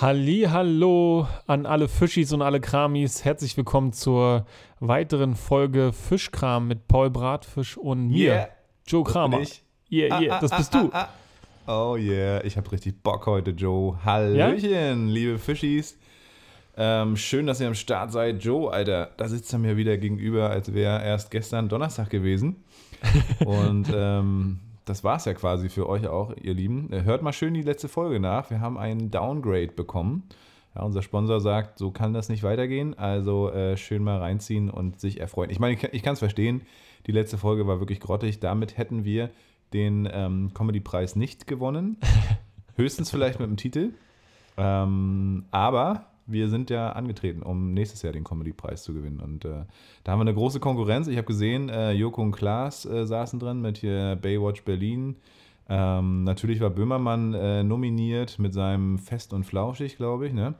Halli, hallo an alle Fischis und alle Kramis. Herzlich willkommen zur weiteren Folge Fischkram mit Paul Bratfisch und mir, Yeah. Joe Das Kramer. ich. Yeah, yeah, das bist du. Ah, Oh yeah, ich habe richtig Bock heute, Joe. Hallöchen, liebe Fischis. Ähm, schön, dass ihr am Start seid. Joe, Alter, da sitzt er mir wieder gegenüber, als wäre erst gestern Donnerstag gewesen. Und ähm, das war's ja quasi für euch auch, ihr Lieben. Äh, Hört mal schön die letzte Folge nach. Wir haben einen Downgrade bekommen. Ja, unser Sponsor sagt, so kann das nicht weitergehen. Also äh, schön mal reinziehen und sich erfreuen. Ich meine, ich, ich kann es verstehen. Die letzte Folge war wirklich grottig. Damit hätten wir den ähm, Comedy-Preis nicht gewonnen. Höchstens vielleicht mit dem Titel. Ähm, aber wir sind ja angetreten, um nächstes Jahr den Comedy-Preis zu gewinnen. Und äh, da haben wir eine große Konkurrenz. Ich habe gesehen, äh, Joko und Klaas äh, saßen drin mit hier Baywatch Berlin. Ähm, natürlich war Böhmermann äh, nominiert mit seinem Fest und Flauschig, glaube ich. Ne?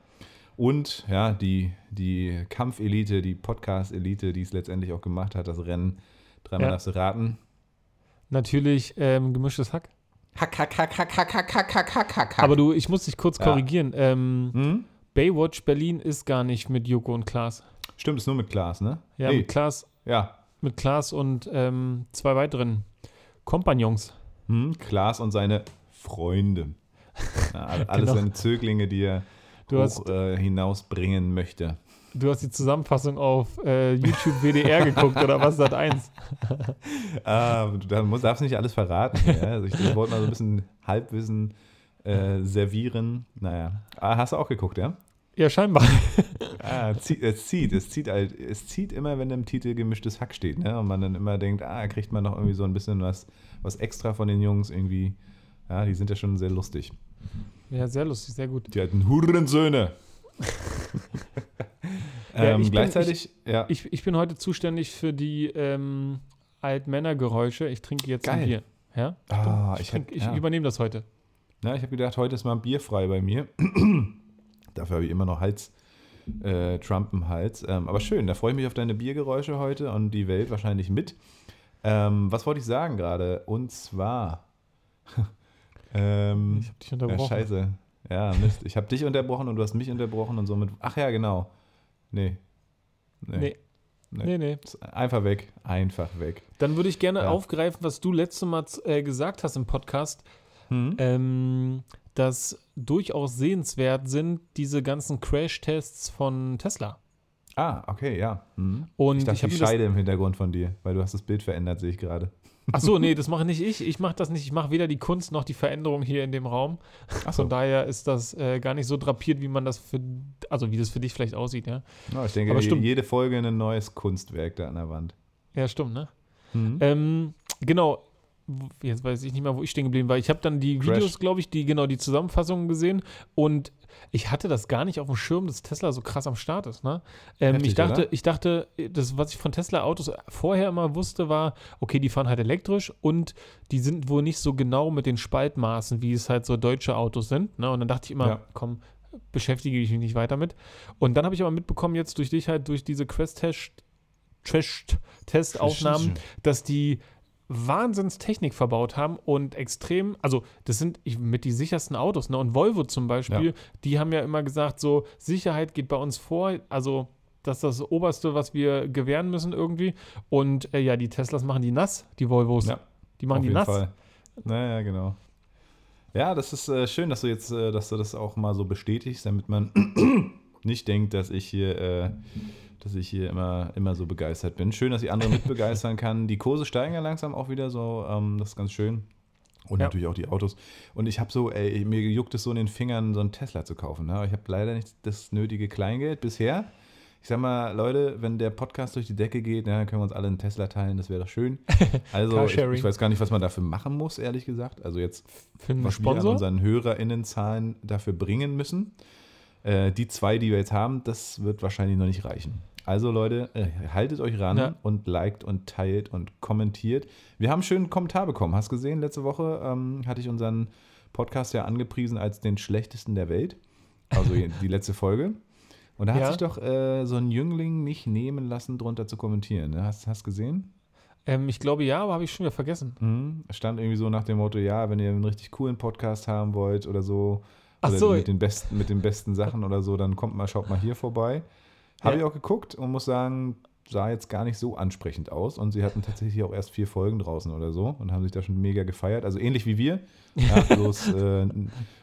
Und ja, die, die Kampfelite, die Podcast-Elite, die es letztendlich auch gemacht hat, das Rennen. Dreimal Ja. darfst du raten. Natürlich ähm, gemischtes Hack. Hack, hack, hack, hack, hack, hack, hack, hack, hack, hack. Aber du, ich muss dich kurz Ja. korrigieren. Ähm, Hm? Baywatch Berlin ist gar nicht mit Joko und Klaas. Stimmt, ist nur mit Klaas, ne? Ja, Nee, mit Klaas, ja. mit Klaas und ähm, zwei weiteren Kompagnons. Hm? Klaas und seine Freunde. Ja, alle- alles Genau. seine Zöglinge, die er Du hoch hast- äh, hinausbringen möchte. Du hast die Zusammenfassung auf äh, YouTube WDR geguckt oder was Sat 1? Ah, du darfst nicht alles verraten. Ja? Also ich, ich wollte mal so ein bisschen Halbwissen äh, servieren. Naja. Ah, hast du auch geguckt, ja? Ja, scheinbar. Ah, zieht, es zieht, es zieht halt, es zieht immer, wenn im Titel gemischtes Hack steht, ne? Und man dann immer denkt, ah, kriegt man noch irgendwie so ein bisschen was, was extra von den Jungs irgendwie. Ja, die sind ja schon sehr lustig. Ja, sehr lustig, sehr gut. Die alten Hurensöhne. Ja, ähm, ich bin- gleichzeitig, ja. Ich, ich bin heute zuständig für die ähm, Altmännergeräusche. Ich trinke jetzt ein Geil. Bier. Ja? Ah, Ich, ich, trink, hab, ich ja. übernehme das heute. Ja, ich habe gedacht, heute ist mal bierfrei bei mir. Dafür habe ich immer noch Hals, äh, Trump im Hals. Ähm, aber schön, da freue ich mich auf deine Biergeräusche heute und die Welt wahrscheinlich mit. Ähm, was wollte ich sagen gerade? Und zwar. ähm, Ich habe dich ja, unterbrochen. scheiße. Ja, Mist. Ich habe dich unterbrochen und du hast mich unterbrochen und somit. Ach ja, genau. Nee. Nee. Nee. Nee, nee. Einfach weg. Einfach weg. Dann würde ich gerne Ja. aufgreifen, was du letztes Mal äh, gesagt hast im Podcast, Hm? ähm, dass durchaus sehenswert sind diese ganzen Crash-Tests von Tesla. Ah, okay, ja. Hm. Und Ich ich, dachte, habe die mir das Scheide im Hintergrund von dir, weil du hast das Bild verändert, sehe ich gerade. Ach so, nee, das mache nicht ich. Ich mache das nicht. Ich mache weder die Kunst noch die Veränderung hier in dem Raum. Ach Von daher ist das äh, gar nicht so drapiert, wie man das für, also wie das für dich vielleicht aussieht, ja. Ja, ich denke, Aber stimmt. jede Folge ein neues Kunstwerk da an der Wand. Ja, stimmt, ne? Mhm. Ähm, genau. Jetzt weiß ich nicht mehr, wo ich stehen geblieben war. Ich habe dann die Crash. Videos, glaube ich, die genau die Zusammenfassungen gesehen und ich hatte das gar nicht auf dem Schirm, dass Tesla so krass am Start ist. Ne? Ähm, Heftig, ich dachte, oder? ich dachte, das, was ich von Tesla-Autos vorher immer wusste, war, okay, die fahren halt elektrisch und die sind wohl nicht so genau mit den Spaltmaßen, wie es halt so deutsche Autos sind. Ne? Und dann dachte ich immer, Ja. komm, beschäftige ich mich nicht weiter mit. Und dann habe ich aber mitbekommen, jetzt durch dich halt, durch diese Crash-Test-Aufnahmen, dass die Wahnsinnstechnik verbaut haben und extrem, also das sind mit die sichersten Autos, ne? Und Volvo zum Beispiel, Ja. die haben ja immer gesagt, so Sicherheit geht bei uns vor, also das ist das Oberste, was wir gewähren müssen irgendwie. Und äh, ja, die Teslas machen die nass, die Volvos. Ja, die machen die nass. Fall. Naja, genau. Ja, das ist äh, schön, dass du jetzt, äh, dass du das auch mal so bestätigst, damit man nicht denkt, dass ich hier, äh, dass ich hier immer, immer so begeistert bin. Schön, dass ich andere mit begeistern kann. Die Kurse steigen ja langsam auch wieder so, ähm, das ist ganz schön. Und Ja. natürlich auch die Autos. Und ich habe so, ey, mir juckt es so in den Fingern, so einen Tesla zu kaufen. Ne? Aber ich habe leider nicht das nötige Kleingeld bisher. Ich sag mal, Leute, wenn der Podcast durch die Decke geht, dann können wir uns alle einen Tesla teilen, das wäre doch schön. Also, ich, ich weiß gar nicht, was man dafür machen muss, ehrlich gesagt. Also jetzt, Für einen was wir an Sponsor? unseren HörerInnenzahlen dafür bringen müssen. Äh, die zwei, die wir jetzt haben, das wird wahrscheinlich noch nicht reichen. Also Leute, äh, haltet euch ran Ja. und liked und teilt und kommentiert. Wir haben einen schönen Kommentar bekommen. Hast gesehen, letzte Woche ähm, hatte ich unseren Podcast ja angepriesen als den schlechtesten der Welt. Also die letzte Folge. Und da hat Ja. sich doch äh, so ein Jüngling nicht nehmen lassen, drunter zu kommentieren. Ne? Hast du gesehen? Ähm, ich glaube ja, aber habe ich schon wieder vergessen. Mhm. Stand irgendwie so nach dem Motto, ja, wenn ihr einen richtig coolen Podcast haben wollt oder so Ach oder so. mit den besten, mit den besten Sachen oder so, dann kommt mal, schaut mal hier vorbei. Habe Ja. ich auch geguckt und muss sagen, sah jetzt gar nicht so ansprechend aus. Und sie hatten tatsächlich auch erst vier Folgen draußen oder so und haben sich da schon mega gefeiert. Also ähnlich wie wir. Ja, bloß, äh,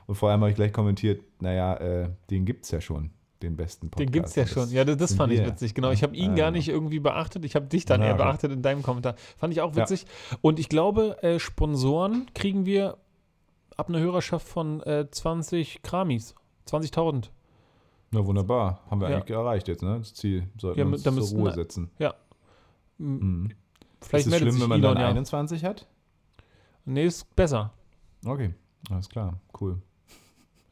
und vor allem habe ich gleich kommentiert, naja, äh, den gibt es ja schon, den besten Podcast. Den gibt es ja schon. Ja, das, das fand ich wir. witzig. Genau. Ich habe ihn Ah, gar ja. nicht irgendwie beachtet. Ich habe dich dann Ja, eher beachtet in deinem Kommentar. Fand ich auch Ja. witzig. Und ich glaube, äh, Sponsoren kriegen wir ab einer Hörerschaft von äh, 20 Kramis. 20.000. Na wunderbar, haben wir Ja. eigentlich erreicht jetzt, ne? Das Ziel sollten Ja, wir uns zur Ruhe setzen. M- Mhm. Vielleicht ist es schlimm, wenn man Elon, dann ja. 21 hat? Nee, ist besser. Okay, alles klar, cool.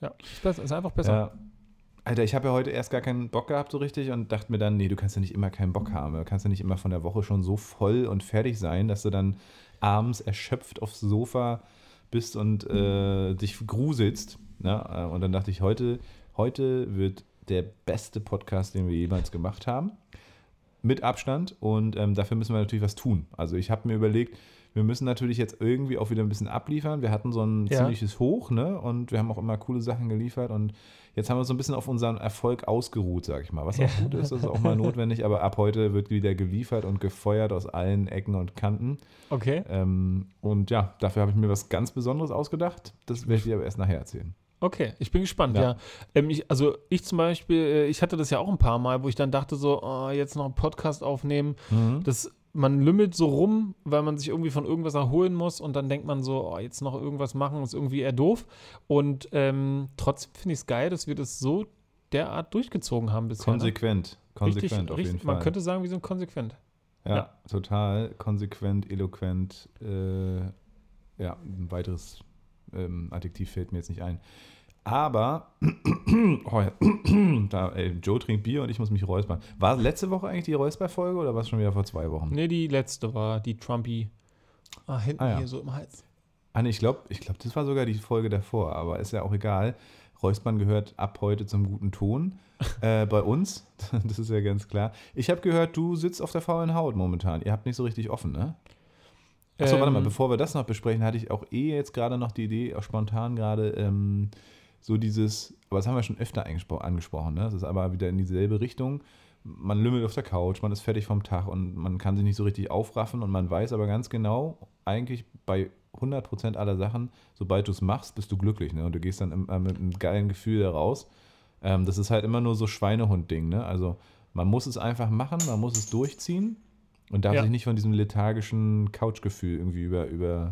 Ja, ist, besser, ist einfach besser. Ja. Alter, ich habe ja heute erst gar keinen Bock gehabt so richtig und dachte mir dann, nee, du kannst ja nicht immer keinen Bock haben. Du kannst ja nicht immer von der Woche schon so voll und fertig sein, dass du dann abends erschöpft aufs Sofa bist und äh, dich gruselst. Ne? Und dann dachte ich, heute, heute wird der beste Podcast, den wir jemals gemacht haben. Mit Abstand. Und ähm, dafür müssen wir natürlich was tun. Also ich habe mir überlegt, wir müssen natürlich jetzt irgendwie auch wieder ein bisschen abliefern. Wir hatten so ein Ja. ziemliches Hoch, ne? Und wir haben auch immer coole Sachen geliefert. Und jetzt haben wir so ein bisschen auf unseren Erfolg ausgeruht, sag ich mal. Was auch gut ist, das ist auch mal notwendig. Aber ab heute wird wieder geliefert und gefeuert aus allen Ecken und Kanten. Okay. Ähm, und ja, dafür habe ich mir was ganz Besonderes ausgedacht. Das werde ich dir aber erst nachher erzählen. Okay, ich bin gespannt, ja. Ja. Ähm, ich, also ich zum Beispiel, äh, ich hatte das ja auch ein paar Mal, wo ich dann dachte so, oh, jetzt noch einen Podcast aufnehmen. Das, man lümmelt so rum, weil man sich irgendwie von irgendwas erholen muss und dann denkt man so, oh, jetzt noch irgendwas machen, ist irgendwie eher doof. Und ähm, trotzdem finde ich es geil, dass wir das so derart durchgezogen haben bisher. ne? Konsequent. Konsequent Richtig, auf richtig, jeden Fall. Man könnte sagen, wir sind konsequent. Ja, Ja. total konsequent, eloquent. Äh, ja, ein weiteres ähm, Adjektiv fällt mir jetzt nicht ein. Aber, oh, ja, da, ey, Joe trinkt Bier und ich muss mich räuspern. War letzte Woche eigentlich die Räusperfolge oder war es schon wieder vor zwei Wochen? Nee, die letzte war die Trumpy. Ah, hinten Ah, ja. hier so im Hals. Ah, nee, ich glaube, ich glaub, das war sogar die Folge davor, aber ist ja auch egal. Räuspern gehört ab heute zum guten Ton. äh, bei uns, das ist ja ganz klar. Ich habe gehört, du sitzt auf der faulen Haut momentan. Ihr habt nicht so richtig offen, ne? Achso, warte mal, Ähm, bevor wir das noch besprechen, hatte ich auch eh jetzt gerade noch die Idee, auch spontan gerade, ähm, so dieses, aber das haben wir schon öfter angesprochen, ne? Das ist aber wieder in dieselbe Richtung. Man lümmelt auf der Couch, man ist fertig vom Tag und man kann sich nicht so richtig aufraffen und man weiß aber ganz genau, eigentlich bei 100% aller Sachen, sobald du es machst, bist du glücklich, ne? Und du gehst dann immer mit einem geilen Gefühl da raus. Ähm, das ist halt immer nur so Schweinehund-Ding, ne? Also man muss es einfach machen, man muss es durchziehen und darf Ja. sich nicht von diesem lethargischen Couchgefühl irgendwie über, über,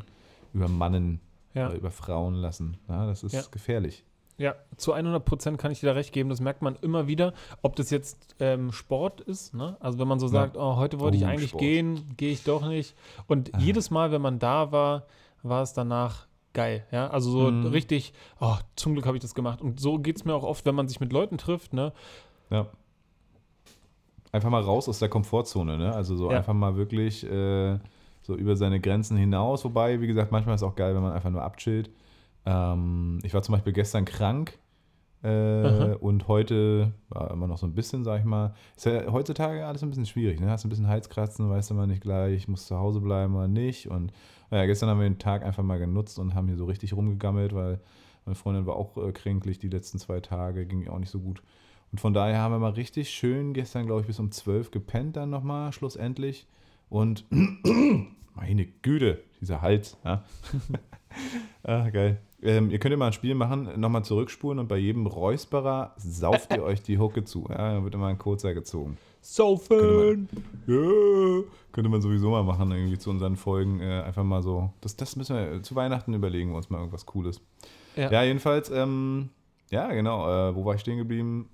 über Mannen Ja. oder über Frauen lassen. Ja, das ist gefährlich. Ja, zu 100 Prozent kann ich dir da recht geben. Das merkt man immer wieder, ob das jetzt ähm, Sport ist. Ne? Also wenn man so sagt, oh, heute wollte ich Oh, eigentlich Sport. gehen, gehe ich doch nicht. Und jedes Mal, wenn man da war, war es danach geil. Ja, also so Mhm. richtig, oh, zum Glück habe ich das gemacht. Und so geht es mir auch oft, wenn man sich mit Leuten trifft. Ne? Ja. Einfach mal raus aus der Komfortzone, ne? Also so Ja. einfach mal wirklich äh, so über seine Grenzen hinaus. Wobei, wie gesagt, manchmal ist es auch geil, wenn man einfach nur abchillt. Ähm, ich war zum Beispiel gestern krank äh, und heute war immer noch so ein bisschen, sag ich mal. Ist ja heutzutage alles ein bisschen schwierig, ne? Hast ein bisschen Halskratzen, weißt du mal nicht gleich, muss zu Hause bleiben oder nicht. Und naja, gestern haben wir den Tag einfach mal genutzt und haben hier so richtig rumgegammelt, weil meine Freundin war auch äh, kränklich die letzten zwei Tage, ging ihr auch nicht so gut. Und von daher haben wir mal richtig schön gestern, glaube ich, bis um 12 gepennt dann nochmal, schlussendlich. Und meine Güte, dieser Hals. Ja. ah, geil. Ähm, ihr könnt ja mal ein Spiel machen, nochmal zurückspulen und bei jedem Räusperer sauft ihr euch die Hucke zu. Ja, dann wird immer ein kurzer gezogen. Saufen! Ja, könnte man sowieso mal machen, irgendwie zu unseren Folgen. Äh, einfach mal so. Das, das müssen wir zu Weihnachten überlegen, wir uns mal irgendwas Cooles. Ja. Ja, jedenfalls, ähm, ja, genau. Äh, wo war ich stehen geblieben?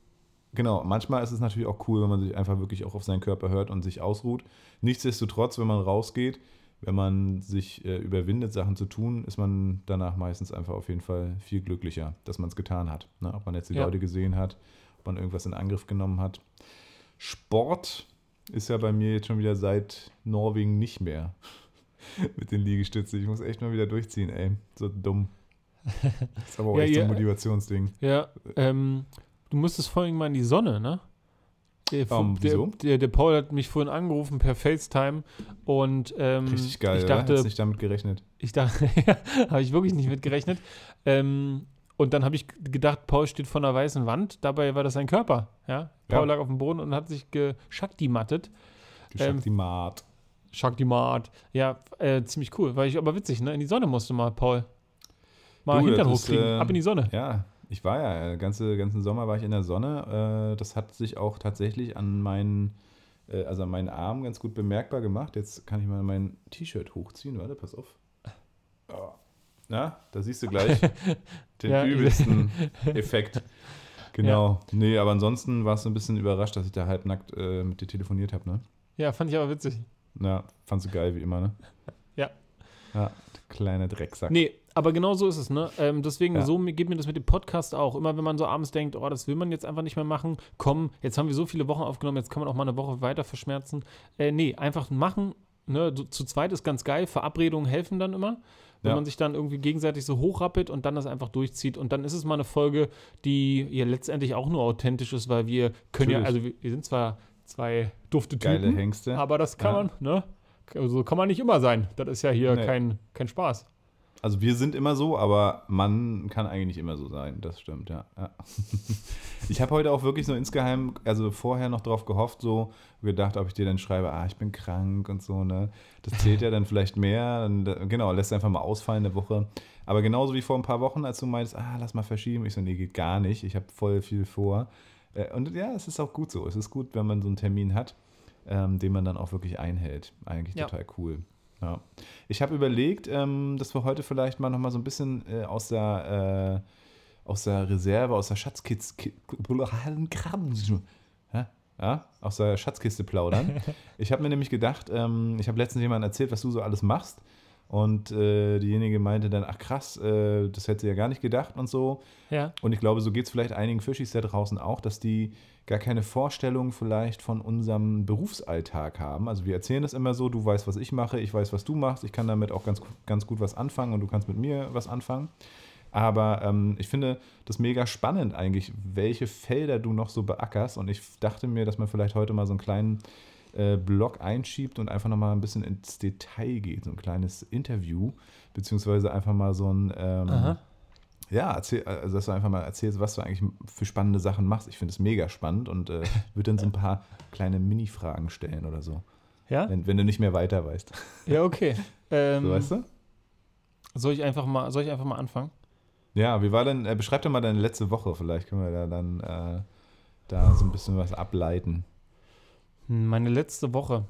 Genau, manchmal ist es natürlich auch cool, wenn man sich einfach wirklich auch auf seinen Körper hört und sich ausruht. Nichtsdestotrotz, wenn man rausgeht, wenn man sich äh, überwindet, Sachen zu tun, ist man danach meistens einfach auf jeden Fall viel glücklicher, dass man es getan hat. Ne? Ob man jetzt die Ja. Leute gesehen hat, ob man irgendwas in Angriff genommen hat. Sport ist ja bei mir jetzt schon wieder seit Norwegen nicht mehr mit den Liegestützen. Ich muss echt mal wieder durchziehen, ey. So dumm. Das ist aber auch Ja, echt so ein Motivationsding. Ja, ähm, du musstest vorhin mal in die Sonne, ne? Der, Ähm, der, wieso? der, der Paul hat mich vorhin angerufen per FaceTime und ähm, Richtig geil, ich oder? dachte, Hättest nicht damit gerechnet. ich dachte, habe ich wirklich nicht mit gerechnet. Ähm, Und dann habe ich gedacht, Paul steht vor einer weißen Wand. Dabei war das sein Körper. Ja? Paul ja. lag auf dem Boden und hat sich geschaktimattet. Geschaktimat. Ähm, Shaktimat. Ja, äh, ziemlich cool. War ich aber witzig, ne? In die Sonne musste mal, Paul. Mal du, Hintern hochkriegen. Äh, Ab in die Sonne. Ja, ich war ja, ganze, ganzen Sommer war ich in der Sonne. Äh, das hat sich auch tatsächlich an meinen, äh, also an meinen Armen ganz gut bemerkbar gemacht. Jetzt kann ich mal mein T-Shirt hochziehen. Warte, pass auf. Oh. Na, da siehst du gleich den ja, übelsten Effekt. Genau. Ja. Nee, aber ansonsten warst du ein bisschen überrascht, dass ich da halbnackt äh, mit dir telefoniert habe, ne? Ja, fand ich aber witzig. Ja, fandst du geil, wie immer, ne? Ja. Ja, kleiner Drecksack. Nee, aber genau so ist es, ne? Ähm, deswegen, ja. so geht mir das mit dem Podcast auch. Immer wenn man so abends denkt, oh, das will man jetzt einfach nicht mehr machen, komm, jetzt haben wir so viele Wochen aufgenommen, jetzt kann man auch mal eine Woche weiter verschmerzen. Äh, nee, einfach machen. Ne? Zu zweit ist ganz geil. Verabredungen helfen dann immer. Wenn ja. man sich dann irgendwie gegenseitig so hochrappelt und dann das einfach durchzieht. Und dann ist es mal eine Folge, die ja letztendlich auch nur authentisch ist, weil wir können Natürlich. ja, also wir, wir sind zwar zwei dufte Typen. Geile Hengste. Aber das kann ja. man, ne? Also kann man nicht immer sein. Das ist ja hier nee. kein, kein Spaß. Also wir sind immer so, aber man kann eigentlich nicht immer so sein. Das stimmt, ja. ja. ich habe heute auch wirklich so insgeheim, also vorher noch drauf gehofft, so gedacht, ob ich dir dann schreibe, ah, ich bin krank und so, ne? Das zählt ja dann vielleicht mehr. Und, genau, lässt einfach mal ausfallen eine Woche. Aber genauso wie vor ein paar Wochen, als du meinst, ah, lass mal verschieben. Ich so, nee, geht gar nicht. Ich habe voll viel vor. Äh, und ja, es ist auch gut so. Es ist gut, wenn man so einen Termin hat, ähm, den man dann auch wirklich einhält. Eigentlich ja. total cool. Ja. Ich habe überlegt, ähm, dass wir heute vielleicht mal noch mal so ein bisschen äh, aus der äh, aus der Reserve, aus der Schatzkiste, ja, aus der Schatzkiste plaudern. ich habe mir nämlich gedacht, ähm, ich habe letztens jemandem erzählt, was du so alles machst. Und äh, diejenige meinte dann, ach krass, äh, das hätte sie ja gar nicht gedacht und so. Ja. Und ich glaube, so geht es vielleicht einigen Fischis da draußen auch, dass die gar keine Vorstellung vielleicht von unserem Berufsalltag haben. Also wir erzählen das immer so, du weißt, was ich mache, ich weiß, was du machst, ich kann damit auch ganz, ganz gut was anfangen und du kannst mit mir was anfangen. Aber ähm, ich finde das mega spannend eigentlich, welche Felder du noch so beackerst. Und ich dachte mir, dass man vielleicht heute mal so einen kleinen äh, Blog einschiebt und einfach nochmal ein bisschen ins Detail geht, so ein kleines Interview, beziehungsweise einfach mal so ein, ähm, ja, erzähl, also dass du einfach mal erzählst, was du eigentlich für spannende Sachen machst. Ich finde es mega spannend und äh, würde dann so ein paar kleine Mini-Fragen stellen oder so. Ja? Wenn, wenn, du nicht mehr weiter weißt. Ja, okay. Ähm, so, weißt du? Soll ich einfach mal, soll ich einfach mal anfangen? Ja, wie war denn, äh, beschreib doch mal deine letzte Woche, vielleicht können wir da dann äh, da so ein bisschen was ableiten. Meine letzte Woche.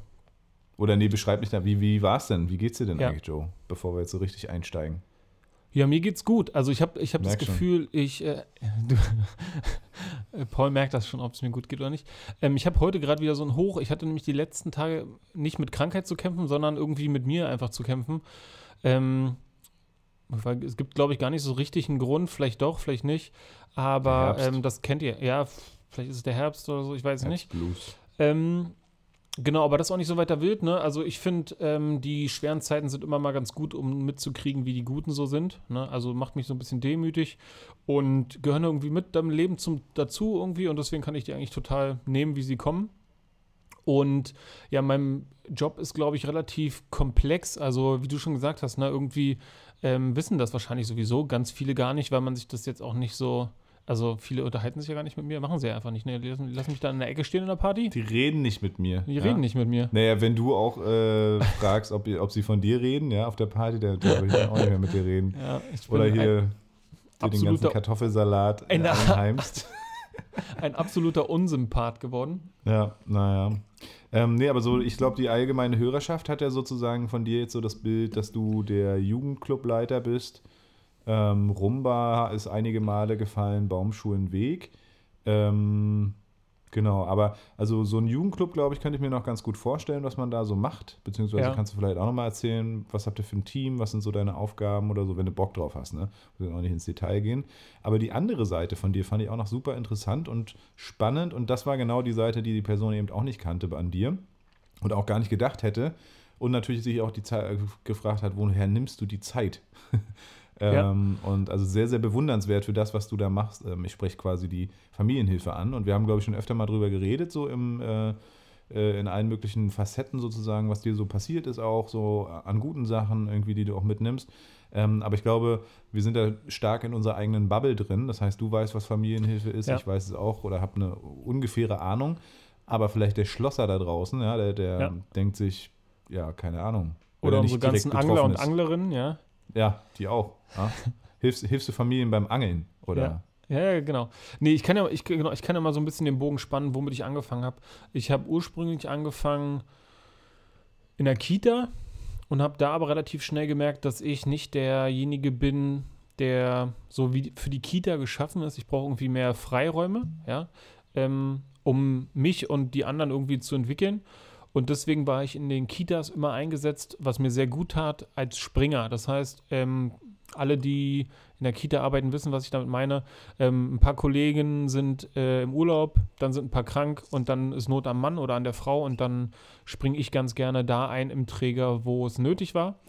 Oder nee, beschreib nicht, wie, wie war es denn? Wie geht's dir denn ja. eigentlich, Joe? Bevor wir jetzt so richtig einsteigen. Ja, mir geht's gut. Also ich habe ich hab das Gefühl, schon. ich, äh, du, Paul merkt das schon, ob es mir gut geht oder nicht. Ähm, ich habe heute gerade wieder so ein Hoch. Ich hatte nämlich die letzten Tage nicht mit Krankheit zu kämpfen, sondern irgendwie mit mir einfach zu kämpfen. Ähm, es gibt, glaube ich, gar nicht so richtig einen Grund. Vielleicht doch, vielleicht nicht. Aber ähm, das kennt ihr. Ja, vielleicht ist es der Herbst oder so, ich weiß Herbst nicht. Blues. Ähm, genau, aber das ist auch nicht so weiter wild, ne? Also ich finde, ähm, die schweren Zeiten sind immer mal ganz gut, um mitzukriegen, wie die guten so sind. Ne? Also macht mich so ein bisschen demütig und gehören irgendwie mit deinem Leben zum, dazu irgendwie und deswegen kann ich die eigentlich total nehmen, wie sie kommen. Und ja, mein Job ist, glaube ich, relativ komplex. Also, wie du schon gesagt hast, ne, irgendwie ähm, wissen das wahrscheinlich sowieso ganz viele gar nicht, weil man sich das jetzt auch nicht so also viele unterhalten sich ja gar nicht mit mir, machen sie ja einfach nicht. Ne? Die lassen, die lassen mich da in der Ecke stehen in der Party. Die reden nicht mit mir. Die ja? reden nicht mit mir. Naja, wenn du auch äh, fragst, ob, ob sie von dir reden, ja, auf der Party, dann würde ich auch nicht mehr mit dir reden. Ja, Oder hier dir den ganzen Kartoffelsalat äh, einheimst. ein absoluter Unsympath geworden. Ja, naja. Ähm, nee, aber so, ich glaube, die allgemeine Hörerschaft hat ja sozusagen von dir jetzt so das Bild, dass du der Jugendclubleiter bist ähm, Rumba ist einige Male gefallen, Baumschulenweg. Ähm, genau, aber also so ein Jugendclub, glaube ich, könnte ich mir noch ganz gut vorstellen, was man da so macht. Beziehungsweise ja. kannst du vielleicht auch nochmal erzählen, was habt ihr für ein Team, was sind so deine Aufgaben oder so, wenn du Bock drauf hast, ne? Wir auch nicht ins Detail gehen. Aber die andere Seite von dir fand ich auch noch super interessant und spannend. Und das war genau die Seite, die die Person eben auch nicht kannte an dir und auch gar nicht gedacht hätte. Und natürlich sich auch die Zeit gefragt hat, woher nimmst du die Zeit? Ähm, ja. Und also sehr, sehr bewundernswert für das, was du da machst. Ähm, ich spreche quasi die Familienhilfe an und wir haben, glaube ich, schon öfter mal drüber geredet, so im, äh, äh, in allen möglichen Facetten sozusagen, was dir so passiert ist, auch so an guten Sachen irgendwie, die du auch mitnimmst. Ähm, aber ich glaube, wir sind da stark in unserer eigenen Bubble drin. Das heißt, du weißt, was Familienhilfe ist, Ja. ich weiß es auch oder habe eine ungefähre Ahnung. Aber vielleicht der Schlosser da draußen, ja, der, der Ja. denkt sich, ja, keine Ahnung. Oder er unsere ganzen Angler und. Anglerinnen, ja. Ja, die auch. Ja? hilfst, hilfst du Familien beim Angeln? Oder? Ja, ja, genau. Nee, ich kann ja, ich, genau, ich kann ja mal so ein bisschen den Bogen spannen, womit ich angefangen habe. Ich habe ursprünglich angefangen in der Kita und habe da aber relativ schnell gemerkt, dass ich nicht derjenige bin, der so wie für die Kita geschaffen ist. Ich brauche irgendwie mehr Freiräume, ja, ähm, um mich und die anderen irgendwie zu entwickeln. Und deswegen war ich in den Kitas immer eingesetzt, was mir sehr gut tat, als Springer. Das heißt, ähm, alle, die in der Kita arbeiten, wissen, was ich damit meine. Ähm, ein paar Kollegen sind äh, im Urlaub, dann sind ein paar krank und dann ist Not am Mann oder an der Frau und dann springe ich ganz gerne da ein im Träger, wo es nötig war.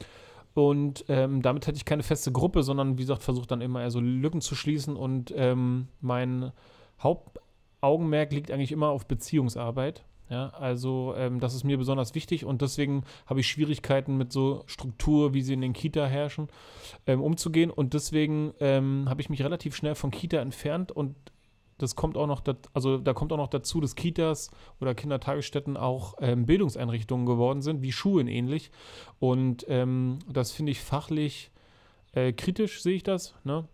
Und ähm, damit hatte ich keine feste Gruppe, sondern wie gesagt, versucht dann immer eher so Lücken zu schließen und ähm, mein Hauptaugenmerk liegt eigentlich immer auf Beziehungsarbeit. Ja, also ähm, das ist mir besonders wichtig und deswegen habe ich Schwierigkeiten mit so Struktur, wie sie in den Kita herrschen, ähm, umzugehen. Und deswegen ähm, habe ich mich relativ schnell von Kita entfernt und das kommt auch noch, also da kommt auch noch dazu, dass Kitas oder Kindertagesstätten auch ähm, Bildungseinrichtungen geworden sind, wie Schulen ähnlich. Und ähm, das finde ich fachlich äh, kritisch, sehe ich das. Ne?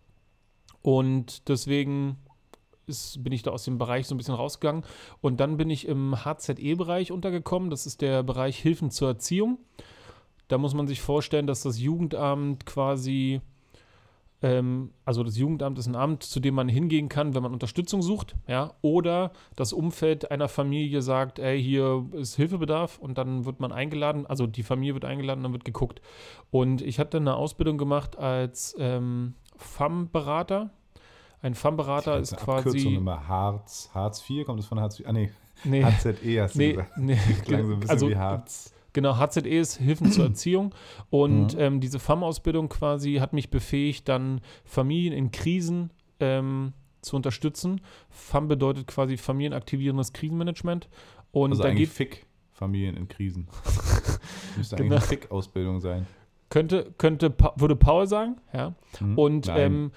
Und deswegen ist, bin ich da aus dem Bereich so ein bisschen rausgegangen. Und dann bin ich im HZE-Bereich untergekommen. Das ist der Bereich Hilfen zur Erziehung. Da muss man sich vorstellen, dass das Jugendamt quasi, ähm, also das Jugendamt ist ein Amt, zu dem man hingehen kann, wenn man Unterstützung sucht, ja, oder das Umfeld einer Familie sagt, ey, hier ist Hilfebedarf und dann wird man eingeladen, also die Familie wird eingeladen, dann wird geguckt. Und ich hatte eine Ausbildung gemacht als ähm, FAM-Berater. Ein FAM-Berater ist eine Abkürzung quasi. immer Hartz, Hartz IV, kommt das von Hartz IV? Ah, nee, Nee, HZE hast du nee, gesagt. nee, Klang so ein bisschen also, wie Harz. Genau, HZE ist Hilfen zur Erziehung. Und Mhm. ähm, diese FAM-Ausbildung quasi hat mich befähigt, dann Familien in Krisen ähm, zu unterstützen. FAM bedeutet quasi familienaktivierendes Krisenmanagement. Und Also da geht, Fick, Familien in Krisen. Müsste Genau. eigentlich eine Fick-Ausbildung sein. könnte, könnte, würde Paul sagen, ja. Hm? Und ähm,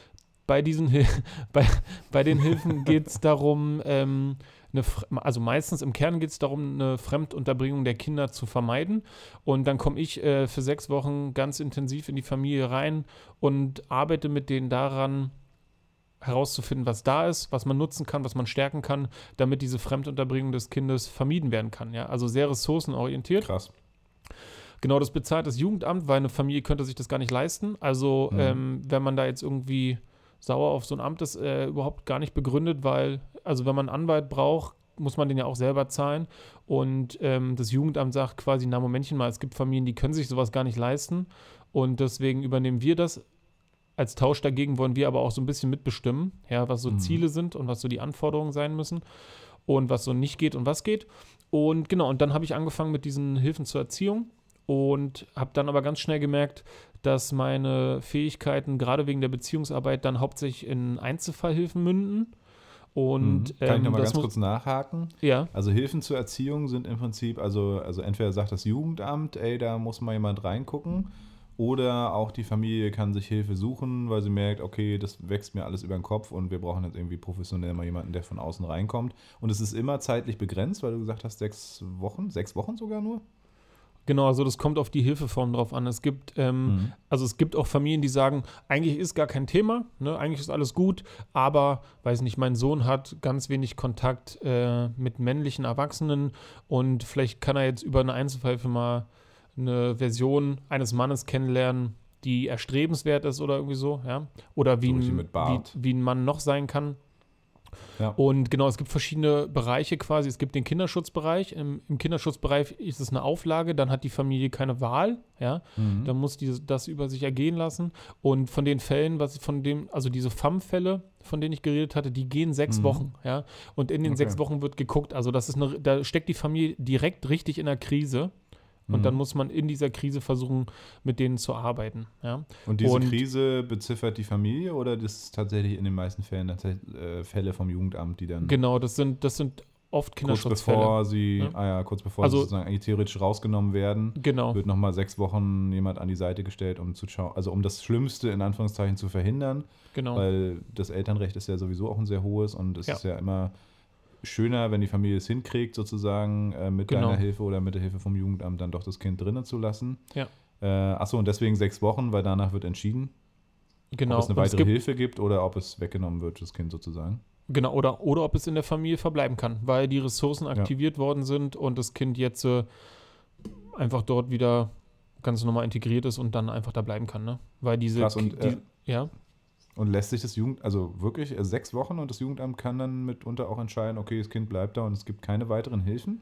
bei diesen Hil bei, bei den Hilfen geht es darum, ähm, eine, also meistens im Kern geht es darum, eine Fremdunterbringung der Kinder zu vermeiden. Und dann komme ich äh, für sechs Wochen ganz intensiv in die Familie rein und arbeite mit denen daran, herauszufinden, was da ist, was man nutzen kann, was man stärken kann, damit diese Fremdunterbringung des Kindes vermieden werden kann. Ja? Also sehr ressourcenorientiert. Krass. Genau, das bezahlt das Jugendamt, weil eine Familie könnte sich das gar nicht leisten. Also, Mhm. ähm, wenn man da jetzt irgendwie sauer auf so ein Amt ist, äh, überhaupt gar nicht begründet, weil, also wenn man einen Anwalt braucht, muss man den ja auch selber zahlen. Und ähm, das Jugendamt sagt quasi, na Momentchen mal, es gibt Familien, die können sich sowas gar nicht leisten. Und deswegen übernehmen wir das. Als Tausch dagegen wollen wir aber auch so ein bisschen mitbestimmen, ja, was so Mhm. Ziele sind und was so die Anforderungen sein müssen und was so nicht geht und was geht. Und genau, und dann habe ich angefangen mit diesen Hilfen zur Erziehung und habe dann aber ganz schnell gemerkt, dass meine Fähigkeiten gerade wegen der Beziehungsarbeit dann hauptsächlich in Einzelfallhilfen münden. Und Mhm. Kann ich ähm, nochmal das ganz kurz nachhaken? ja, Also Hilfen zur Erziehung sind im Prinzip, also, also entweder sagt das Jugendamt, ey, da muss mal jemand reingucken, oder auch die Familie kann sich Hilfe suchen, weil sie merkt, okay, das wächst mir alles über den Kopf und wir brauchen jetzt irgendwie professionell mal jemanden, der von außen reinkommt. Und es ist immer zeitlich begrenzt, weil du gesagt hast, sechs Wochen, sechs Wochen sogar nur? Genau, also das kommt auf die Hilfeform drauf an. Es gibt, ähm, Mhm. also es gibt auch Familien, die sagen, eigentlich ist gar kein Thema, ne? eigentlich ist alles gut, aber, weiß nicht, mein Sohn hat ganz wenig Kontakt äh, mit männlichen Erwachsenen und vielleicht kann er jetzt über eine Einzelfallhilfe mal eine Version eines Mannes kennenlernen, die erstrebenswert ist oder irgendwie so, ja. Oder wie, ein, wie, wie ein Mann noch sein kann. Ja. Und genau, es gibt verschiedene Bereiche quasi. Es gibt den Kinderschutzbereich. Im, Im Kinderschutzbereich ist es eine Auflage, dann hat die Familie keine Wahl, ja. Mhm. Dann muss die das über sich ergehen lassen. Und von den Fällen, was von dem, also diese FAM-Fälle, von denen ich geredet hatte, die gehen sechs Mhm. Wochen, ja. Und in den Okay. sechs Wochen wird geguckt. Also das ist eine, da steckt die Familie direkt richtig in der Krise. Und Mhm. dann muss man in dieser Krise versuchen, mit denen zu arbeiten. Ja? Und diese Und- Krise beziffert die Familie oder das ist tatsächlich in den meisten Fällen tatsächlich, äh, Fälle vom Jugendamt, die dann. Genau, das sind, das sind oft kurz Kinderschutzfälle. bevor sie, Ja. ah ja, kurz bevor Also- sie sozusagen eigentlich theoretisch rausgenommen werden, Genau. wird nochmal sechs Wochen jemand an die Seite gestellt, um zu schauen, also um das Schlimmste in Anführungszeichen zu verhindern, Genau. weil das Elternrecht ist ja sowieso auch ein sehr hohes und es Ja. ist ja immer schöner, wenn die Familie es hinkriegt, sozusagen äh, mit Genau. deiner Hilfe oder mit der Hilfe vom Jugendamt dann doch das Kind drinnen zu lassen. Ja. Äh, achso, und deswegen sechs Wochen, weil danach wird entschieden, genau. ob es eine weitere gibt, Hilfe gibt oder ob es weggenommen wird, das Kind sozusagen. Genau, oder, oder ob es in der Familie verbleiben kann, weil die Ressourcen aktiviert worden sind und das Kind jetzt äh, einfach dort wieder ganz normal integriert ist und dann einfach da bleiben kann, ne? Weil diese. Krass, und, die, äh, ja, Und lässt sich das Jugend, also wirklich äh, sechs Wochen und das Jugendamt kann dann mitunter auch entscheiden, okay, das Kind bleibt da und es gibt keine weiteren Hilfen?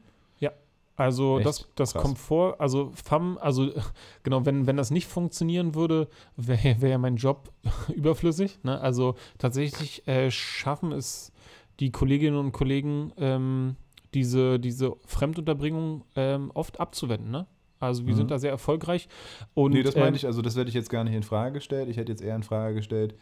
also Echt? das, das Krass. kommt vor, also FAM, also genau, wenn, wenn das nicht funktionieren würde, wäre wär ja mein Job überflüssig. Ne? Also tatsächlich äh, schaffen es die Kolleginnen und Kollegen, ähm, diese, diese Fremdunterbringung ähm, oft abzuwenden. Ne? Also wir Mhm. sind da sehr erfolgreich. Und, nee, das ähm, meinte ich, also das hätte ich jetzt gar nicht in Frage gestellt. Ich hätte jetzt eher in Frage gestellt,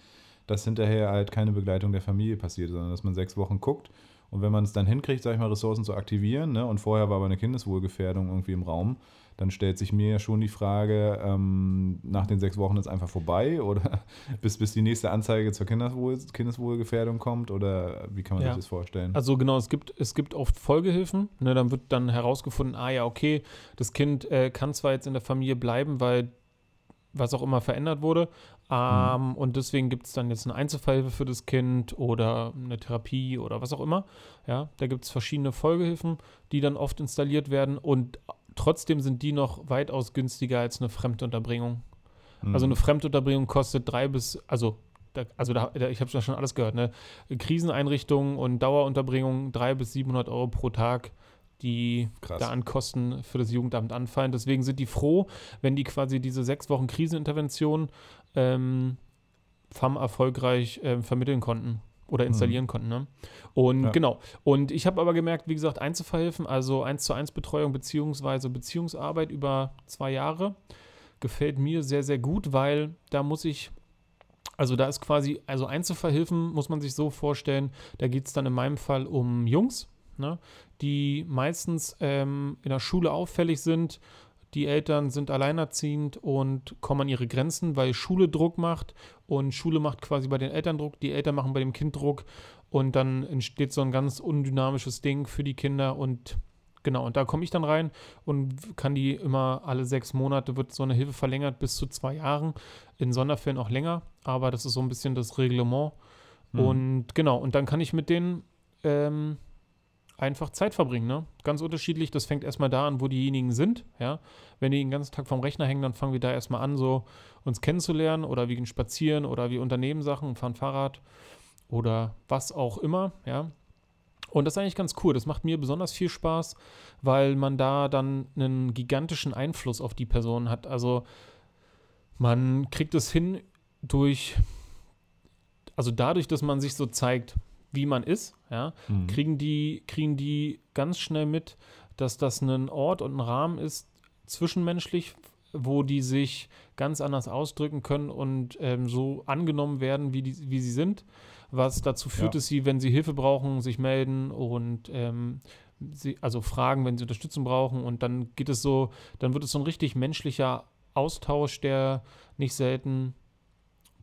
dass hinterher halt keine Begleitung der Familie passiert, sondern dass man sechs Wochen guckt und wenn man es dann hinkriegt, sag ich mal, Ressourcen zu aktivieren, ne, und vorher war aber eine Kindeswohlgefährdung irgendwie im Raum, dann stellt sich mir ja schon die Frage, ähm, nach den sechs Wochen ist einfach vorbei oder bis, bis die nächste Anzeige zur Kindeswohl, Kindeswohlgefährdung kommt oder wie kann man Ja. sich das vorstellen? Also genau, es gibt, es gibt oft Folgehilfen. Ne, dann wird dann herausgefunden, ah ja, okay, das Kind äh, kann zwar jetzt in der Familie bleiben, weil was auch immer verändert wurde. Ähm, Und deswegen gibt es dann jetzt eine Einzelfallhilfe für das Kind oder eine Therapie oder was auch immer. Ja, da gibt es verschiedene Folgehilfen, die dann oft installiert werden und trotzdem sind die noch weitaus günstiger als eine Fremdunterbringung. Mhm. Also eine Fremdunterbringung kostet drei bis, also, da, also da, da, ich habe schon alles gehört, ne? Kriseneinrichtungen und Dauerunterbringung drei bis 700 Euro pro Tag, die Krass. da an Kosten für das Jugendamt anfallen. Deswegen sind die froh, wenn die quasi diese sechs Wochen Krisenintervention ähm, FAM erfolgreich ähm, vermitteln konnten oder installieren konnten. Ne? Und Ja. genau. Und ich habe aber gemerkt, wie gesagt, Einzelverhilfen, also eins zu eins Betreuung beziehungsweise Beziehungsarbeit über zwei Jahre, gefällt mir sehr, sehr gut, weil da muss ich, also da ist quasi, also Einzelverhilfen muss man sich so vorstellen, da geht es dann in meinem Fall um Jungs, ne, die meistens ähm, in der Schule auffällig sind. Die Eltern sind alleinerziehend und kommen an ihre Grenzen, weil Schule Druck macht und Schule macht quasi bei den Eltern Druck, die Eltern machen bei dem Kind Druck und dann entsteht so ein ganz undynamisches Ding für die Kinder und genau, und da komme ich dann rein und kann die immer alle sechs Monate wird so eine Hilfe verlängert bis zu zwei Jahren, in Sonderfällen auch länger, aber das ist so ein bisschen das Reglement. Mhm. Und genau, und dann kann ich mit denen ähm, einfach Zeit verbringen, ne? Ganz unterschiedlich. Das fängt erstmal da an, wo diejenigen sind, ja. Wenn die den ganzen Tag vorm Rechner hängen, dann fangen wir da erstmal an, so uns kennenzulernen oder wir gehen spazieren oder wir unternehmen Sachen, fahren Fahrrad oder was auch immer, ja. Und das ist eigentlich ganz cool. Das macht mir besonders viel Spaß, weil man da dann einen gigantischen Einfluss auf die Person hat. Also man kriegt es hin durch, also dadurch, dass man sich so zeigt, wie man ist, ja, Mhm. kriegen die, kriegen die ganz schnell mit, dass das ein Ort und ein Rahmen ist, zwischenmenschlich, wo die sich ganz anders ausdrücken können und ähm, so angenommen werden, wie, die, wie sie sind, was dazu führt, Ja. dass sie, wenn sie Hilfe brauchen, sich melden und ähm, sie, also fragen, wenn sie Unterstützung brauchen und dann geht es so, dann wird es so ein richtig menschlicher Austausch, der nicht selten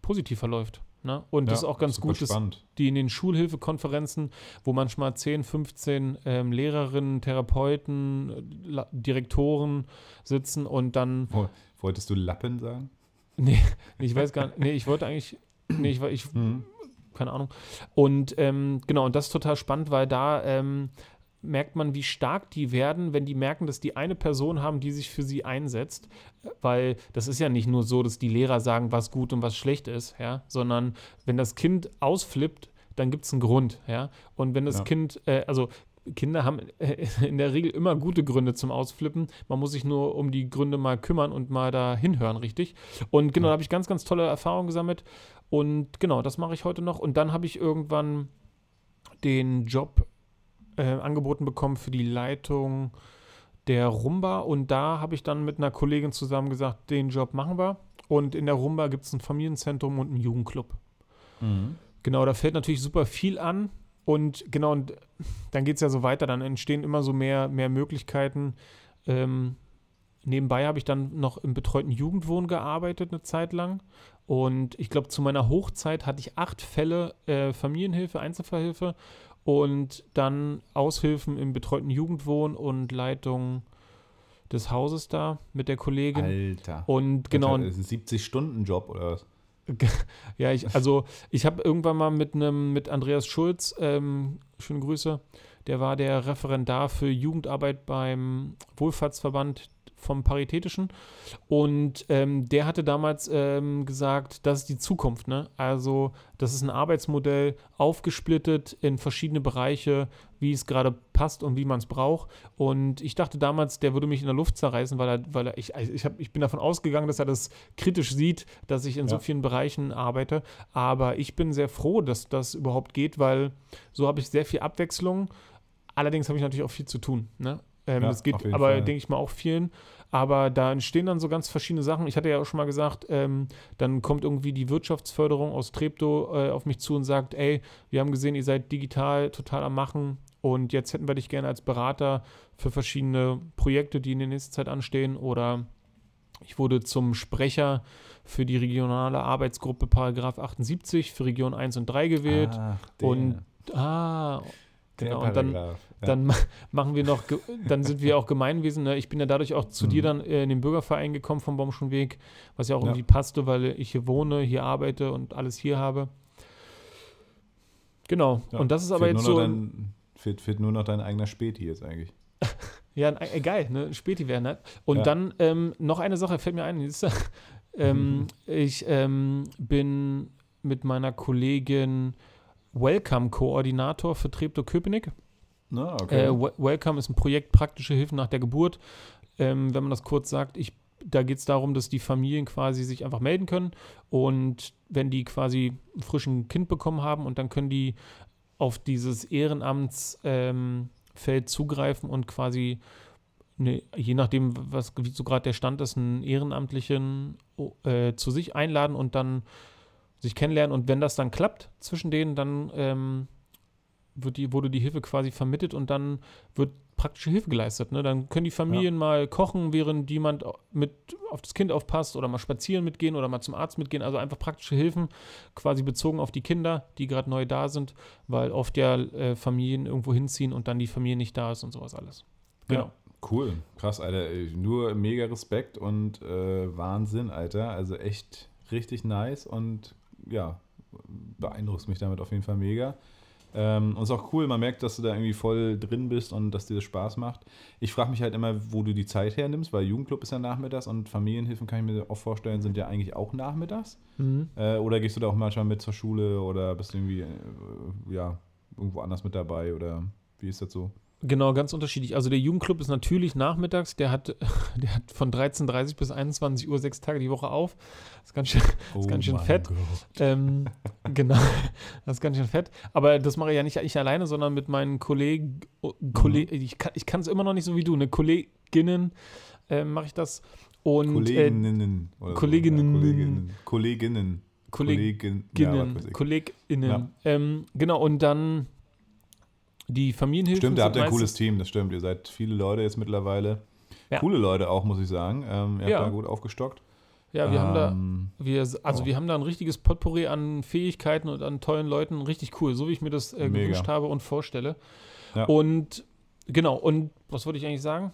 positiv verläuft. Ne? Und das ist Ja, auch ganz gut, dass die in den Schulhilfekonferenzen, wo manchmal 10, 15 ähm, Lehrerinnen, Therapeuten, La Direktoren sitzen und dann, Wo- Wolltest du Lappen sagen? nee, ich weiß gar nicht, nee, ich wollte eigentlich, nee, ich, war- ich keine Ahnung. Und ähm, genau, und das ist total spannend, weil da ähm, merkt man, wie stark die werden, wenn die merken, dass die eine Person haben, die sich für sie einsetzt. Weil das ist ja nicht nur so, dass die Lehrer sagen, was gut und was schlecht ist, ja, sondern wenn das Kind ausflippt, dann gibt es einen Grund, ja. Und wenn das Ja. Kind, äh, also Kinder haben äh, in der Regel immer gute Gründe zum Ausflippen. Man muss sich nur um die Gründe mal kümmern und mal da hinhören, richtig? Und genau, Ja. da habe ich ganz, ganz tolle Erfahrungen gesammelt. Und genau, das mache ich heute noch. Und dann habe ich irgendwann den Job äh, angeboten bekommen für die Leitung der Rumba. Und da habe ich dann mit einer Kollegin zusammen gesagt, den Job machen wir. Und in der Rumba gibt es ein Familienzentrum und einen Jugendclub. Mhm. Genau, da fällt natürlich super viel an. und genau, und dann geht es ja so weiter, dann entstehen immer so mehr, mehr Möglichkeiten. Ähm, nebenbei habe ich dann noch im betreuten Jugendwohn gearbeitet eine Zeit lang. Und ich glaube, zu meiner Hochzeit hatte ich acht Fälle äh, Familienhilfe, Einzelverhilfe und dann Aushilfen im betreuten Jugendwohn und Leitung des Hauses da mit der Kollegin. Alter. Und genau. Das ist ein 70-Stunden-Job oder was? ja, ich, also ich habe irgendwann mal mit einem, mit Andreas Schulz, ähm, schöne Grüße, der war der Referendar für Jugendarbeit beim Wohlfahrtsverband vom Paritätischen. Und ähm, der hatte damals ähm, gesagt, das ist die Zukunft. Ne? Also das ist ein Arbeitsmodell aufgesplittet in verschiedene Bereiche, wie es gerade passt und wie man es braucht. Und ich dachte damals, der würde mich in der Luft zerreißen, weil er, weil er, ich, also ich, hab, ich bin davon ausgegangen, dass er das kritisch sieht, dass ich in ja. so vielen Bereichen arbeite. Aber ich bin sehr froh, dass das überhaupt geht, weil so habe ich sehr viel Abwechslung. Allerdings habe ich natürlich auch viel zu tun. Ne? Ähm, ja, das geht aber, denke ich mal, auch vielen. Aber da entstehen dann so ganz verschiedene Sachen. Ich hatte ja auch schon mal gesagt, ähm, dann kommt irgendwie die Wirtschaftsförderung aus Treptow äh, auf mich zu und sagt, ey, wir haben gesehen, ihr seid digital total am Machen und jetzt hätten wir dich gerne als Berater für verschiedene Projekte, die in der nächsten Zeit anstehen. Oder ich wurde zum Sprecher für die regionale Arbeitsgruppe Paragraph 78 für Region 1 und 3 gewählt. Ach, und ah, Genau, und dann, ja. dann machen wir noch, dann sind wir auch Gemeinwesen. Ne? Ich bin ja dadurch auch zu mhm. dir dann äh, in den Bürgerverein gekommen vom Baumschulweg, was ja auch ja. irgendwie passte, weil ich hier wohne, hier arbeite und alles hier habe. Genau. Ja, und das ist aber jetzt so. Dein, fehlt, fehlt, nur noch dein eigener Späti jetzt eigentlich. ja, äh, geil, ne? Späti wäre nett. Und dann ähm, noch eine Sache fällt mir ein. ähm, mhm. Ich ähm, bin mit meiner Kollegin Welcome-Koordinator für Treptow-Köpenick. Ah, okay. äh, Welcome ist ein Projekt praktische Hilfe nach der Geburt. Ähm, wenn man das kurz sagt, ich, da geht es darum, dass die Familien quasi sich einfach melden können und wenn die quasi ein frischen Kind bekommen haben und dann können die auf dieses Ehrenamtsfeld ähm, zugreifen und quasi Ne, je nachdem, was wie so gerade der Stand ist, einen Ehrenamtlichen äh, zu sich einladen und dann sich kennenlernen und wenn das dann klappt zwischen denen, dann ähm, wird die, wurde die Hilfe quasi vermittelt und dann wird praktische Hilfe geleistet. Ne? Dann können die Familien ja. mal kochen, während jemand mit auf das Kind aufpasst oder mal spazieren mitgehen oder mal zum Arzt mitgehen. Also einfach praktische Hilfen quasi bezogen auf die Kinder, die gerade neu da sind, weil oft ja äh, Familien irgendwo hinziehen und dann die Familie nicht da ist und sowas alles. Genau. Ja. Cool, krass, Alter. Nur mega Respekt und äh, Wahnsinn, Alter. Also echt richtig nice und ja, beeindruckst mich damit auf jeden Fall mega. Ähm, und es ist auch cool, man merkt, dass du da irgendwie voll drin bist und dass dir das Spaß macht. Ich frage mich halt immer, wo du die Zeit hernimmst, weil Jugendclub ist ja nachmittags und Familienhilfen, kann ich mir auch vorstellen, sind ja eigentlich auch nachmittags. Mhm. Äh, oder gehst du da auch manchmal mit zur Schule oder bist du irgendwie, äh, ja, irgendwo anders mit dabei oder wie ist das so? Genau, ganz unterschiedlich. Also der Jugendclub ist natürlich nachmittags, der hat, der hat von 13.30 bis 21 Uhr sechs Tage die Woche auf. Das ist ganz schön, das ist oh ganz schön fett. Ähm, genau, das ist ganz schön fett. Aber das mache ich ja nicht ich alleine, sondern mit meinen Kollegen, Kolleg, mhm. ich kann es immer noch nicht so wie du, ne Kolleginnen äh, mache ich das. Und, Kolleginnen. Äh, Kolleginnen. Ja, Kolleginnen. Kolleginnen. Kolleginnen. Kolleginnen. Ja, Kolleginnen. Ja. Ähm, genau, und dann die Familienhilfe. Stimmt, ihr habt ein cooles Team, das stimmt. Ihr seid viele Leute jetzt mittlerweile. Ja. Coole Leute auch, muss ich sagen. Ähm, ihr habt ja. da gut aufgestockt. Ja, wir ähm, haben da, ähm, wir, also oh. wir haben da ein richtiges Potpourri an Fähigkeiten und an tollen Leuten. Richtig cool, so wie ich mir das äh, gewünscht habe und vorstelle. Ja. Und genau, und was wollte ich eigentlich sagen?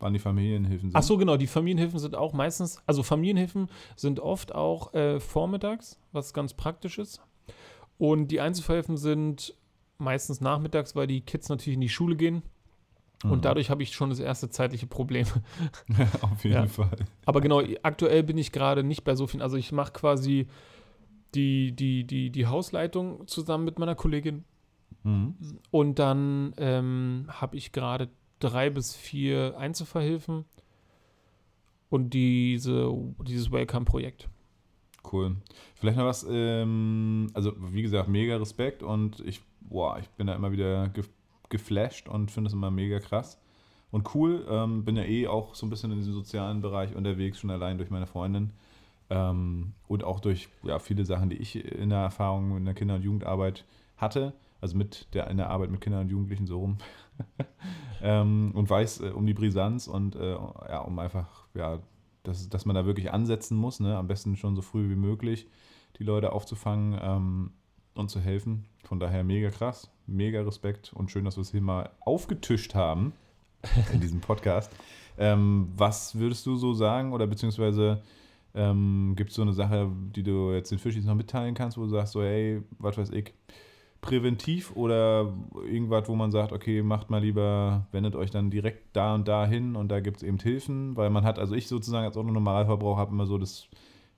Wann die Familienhilfen sind. Ach so, genau, die Familienhilfen sind auch meistens, also Familienhilfen sind oft auch äh, vormittags, was ganz praktisch ist. Und die Einzelverhilfen sind meistens nachmittags, weil die Kids natürlich in die Schule gehen. Mhm. Und dadurch habe ich schon das erste zeitliche Problem. Auf jeden ja. Fall. Aber genau, aktuell bin ich gerade nicht bei so vielen. Also ich mache quasi die, die, die, die Hausleitung zusammen mit meiner Kollegin. Mhm. Und dann ähm, habe ich gerade drei bis vier Einzelverhilfen und diese, dieses Welcome-Projekt. Cool. Vielleicht noch was, ähm, also wie gesagt, mega Respekt und ich boah, ich bin da immer wieder ge geflasht und finde es immer mega krass und cool. Ähm, bin ja eh auch so ein bisschen in diesem sozialen Bereich unterwegs, schon allein durch meine Freundin. Ähm, und auch durch ja, viele Sachen, die ich in der Erfahrung in der Kinder- und Jugendarbeit hatte. also mit der in der Arbeit mit Kindern und Jugendlichen so rum. ähm, und weiß äh, um die Brisanz und äh, ja, um einfach, ja, dass, dass man da wirklich ansetzen muss, ne? am besten schon so früh wie möglich die Leute aufzufangen ähm, und zu helfen. Von daher mega krass, mega Respekt und schön, dass wir es hier mal aufgetischt haben in diesem Podcast. Ähm, was würdest du so sagen oder beziehungsweise ähm, gibt es so eine Sache, die du jetzt den Fischis noch mitteilen kannst, wo du sagst, so, hey, was weiß ich, präventiv oder irgendwas, wo man sagt, okay, macht mal lieber, wendet euch dann direkt da und da hin und da gibt es eben Hilfen, weil man hat, also ich sozusagen als Normalverbraucher habe immer so das,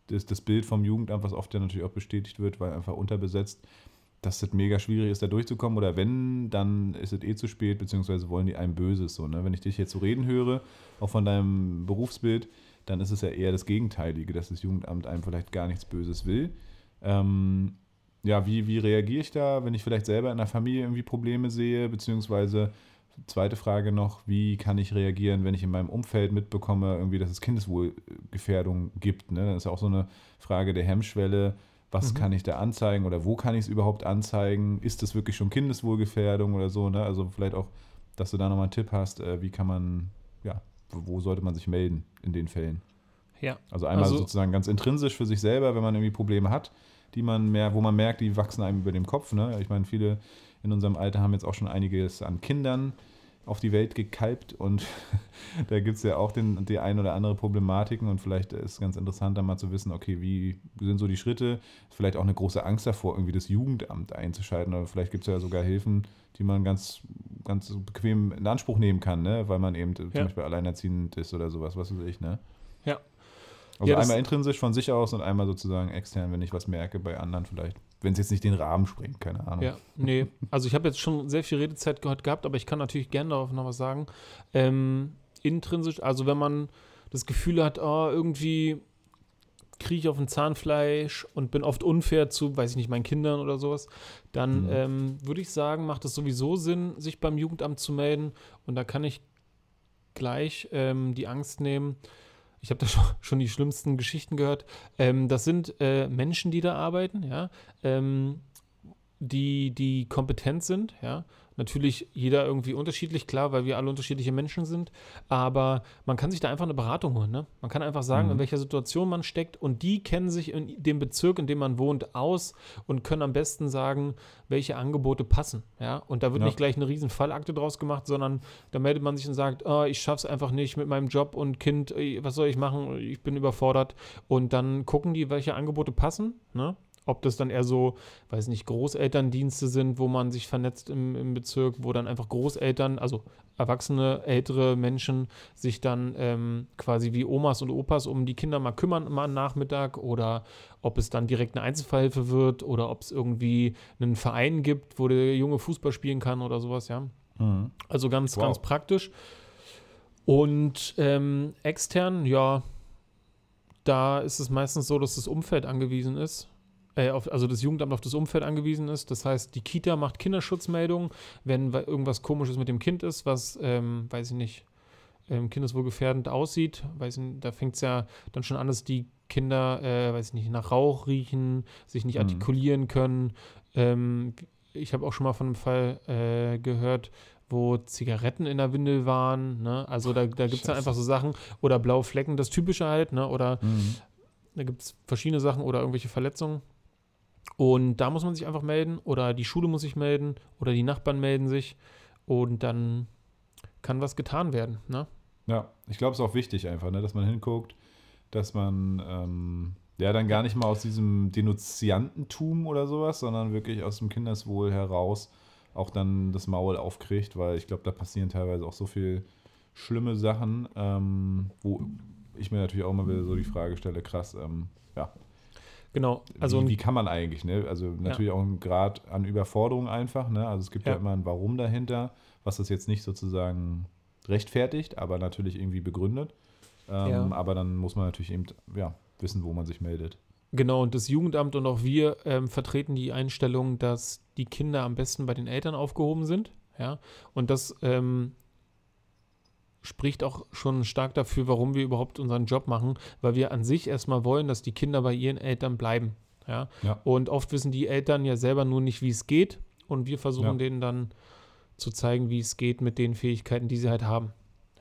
das, das Bild vom Jugendamt, was oft ja natürlich auch bestätigt wird, weil einfach unterbesetzt, dass es mega schwierig ist, da durchzukommen oder wenn, dann ist es eh zu spät, beziehungsweise wollen die einem Böses so. Ne? Wenn ich dich jetzt so reden höre, auch von deinem Berufsbild, dann ist es ja eher das Gegenteilige, dass das Jugendamt einem vielleicht gar nichts Böses will. Ähm, ja, wie, wie reagiere ich da, wenn ich vielleicht selber in der Familie irgendwie Probleme sehe, beziehungsweise zweite Frage noch, wie kann ich reagieren, wenn ich in meinem Umfeld mitbekomme, irgendwie, dass es Kindeswohlgefährdung gibt. Ne? Das ist auch so eine Frage der Hemmschwelle. Was mhm. kann ich da anzeigen oder wo kann ich es überhaupt anzeigen? Ist das wirklich schon Kindeswohlgefährdung oder so? Ne? Also vielleicht auch, dass du da nochmal einen Tipp hast, äh, wie kann man, ja, wo sollte man sich melden in den Fällen? Ja. Also einmal also, sozusagen ganz intrinsisch für sich selber, wenn man irgendwie Probleme hat, die man mehr, wo man merkt, die wachsen einem über dem Kopf. Ne? Ich meine, viele in unserem Alter haben jetzt auch schon einiges an Kindern auf die Welt gekalbt und da gibt es ja auch den, die ein oder andere Problematiken und vielleicht ist es ganz interessant, da mal zu wissen, okay, wie sind so die Schritte? Vielleicht auch eine große Angst davor, irgendwie das Jugendamt einzuschalten oder vielleicht gibt es ja sogar Hilfen, die man ganz, ganz bequem in Anspruch nehmen kann, ne? weil man eben ja. zum Beispiel alleinerziehend ist oder sowas, was weiß ich, ne? Ja. Also ja, einmal intrinsisch von sich aus und einmal sozusagen extern, wenn ich was merke bei anderen vielleicht. Wenn es jetzt nicht den Rahmen sprengt, keine Ahnung. Ja, nee. Also ich habe jetzt schon sehr viel Redezeit gehört gehabt, aber ich kann natürlich gerne darauf noch was sagen. Ähm, intrinsisch, also wenn man das Gefühl hat, oh, irgendwie kriege ich auf ein Zahnfleisch und bin oft unfair zu, weiß ich nicht, meinen Kindern oder sowas, dann mhm. ähm, würde ich sagen, macht es sowieso Sinn, sich beim Jugendamt zu melden. Und da kann ich gleich ähm, die Angst nehmen, ich habe da schon die schlimmsten Geschichten gehört. Ähm, das sind äh, Menschen, die da arbeiten, ja, ähm, die, die kompetent sind, ja, Natürlich jeder irgendwie unterschiedlich, klar, weil wir alle unterschiedliche Menschen sind. Aber man kann sich da einfach eine Beratung holen. Ne? Man kann einfach sagen, mhm. in welcher Situation man steckt. Und die kennen sich in dem Bezirk, in dem man wohnt, aus und können am besten sagen, welche Angebote passen. Ja? Und da wird ja. nicht gleich eine riesen Fallakte draus gemacht, sondern da meldet man sich und sagt, oh, ich schaffe es einfach nicht mit meinem Job und Kind, was soll ich machen? Ich bin überfordert. Und dann gucken die, welche Angebote passen. Ne? Ob das dann eher so, weiß nicht, Großelterndienste sind, wo man sich vernetzt im, im Bezirk, wo dann einfach Großeltern, also erwachsene, ältere Menschen sich dann ähm, quasi wie Omas und Opas um die Kinder mal kümmern, mal am Nachmittag oder ob es dann direkt eine Einzelfallhilfe wird oder ob es irgendwie einen Verein gibt, wo der Junge Fußball spielen kann oder sowas, ja. Mhm. Also ganz, wow. ganz praktisch. Und ähm, extern, ja, da ist es meistens so, dass das Umfeld angewiesen ist äh, auf, also das Jugendamt auf das Umfeld angewiesen ist. Das heißt, die Kita macht Kinderschutzmeldungen, wenn irgendwas Komisches mit dem Kind ist, was, ähm, weiß ich nicht, ähm, kindeswohlgefährdend aussieht. Weiß nicht, da fängt es ja dann schon an, dass die Kinder, äh, weiß ich nicht, nach Rauch riechen, sich nicht mhm. artikulieren können. Ähm, ich habe auch schon mal von einem Fall äh, gehört, wo Zigaretten in der Windel waren. Ne? Also da, da gibt es dann einfach so Sachen. Oder blaue Flecken, das Typische halt. Ne? Oder mhm. da gibt es verschiedene Sachen oder irgendwelche Verletzungen. Und da muss man sich einfach melden oder die Schule muss sich melden oder die Nachbarn melden sich und dann kann was getan werden. Ne? Ja, ich glaube, es ist auch wichtig einfach, ne, dass man hinguckt, dass man ähm, ja dann gar nicht mal aus diesem Denunziantentum oder sowas, sondern wirklich aus dem Kindeswohl heraus auch dann das Maul aufkriegt, weil ich glaube, da passieren teilweise auch so viel schlimme Sachen, ähm, wo ich mir natürlich auch mal wieder so die Frage stelle, krass, ähm, ja, Genau. Also wie, wie, kann man eigentlich, ne? Also natürlich ja. auch ein Grad an Überforderung einfach, ne? Also es gibt ja. ja immer ein Warum dahinter, was das jetzt nicht sozusagen rechtfertigt, aber natürlich irgendwie begründet. Ähm, ja. Aber dann muss man natürlich eben ja, wissen, wo man sich meldet. Genau, und das Jugendamt und auch wir ähm, vertreten die Einstellung, dass die Kinder am besten bei den Eltern aufgehoben sind. Ja, und das ähm, spricht auch schon stark dafür, warum wir überhaupt unseren Job machen, weil wir an sich erstmal wollen, dass die Kinder bei ihren Eltern bleiben. Ja? ja. Und oft wissen die Eltern ja selber nur nicht, wie es geht. und wir versuchen Ja. denen dann zu zeigen, wie es geht mit den Fähigkeiten, die sie halt haben.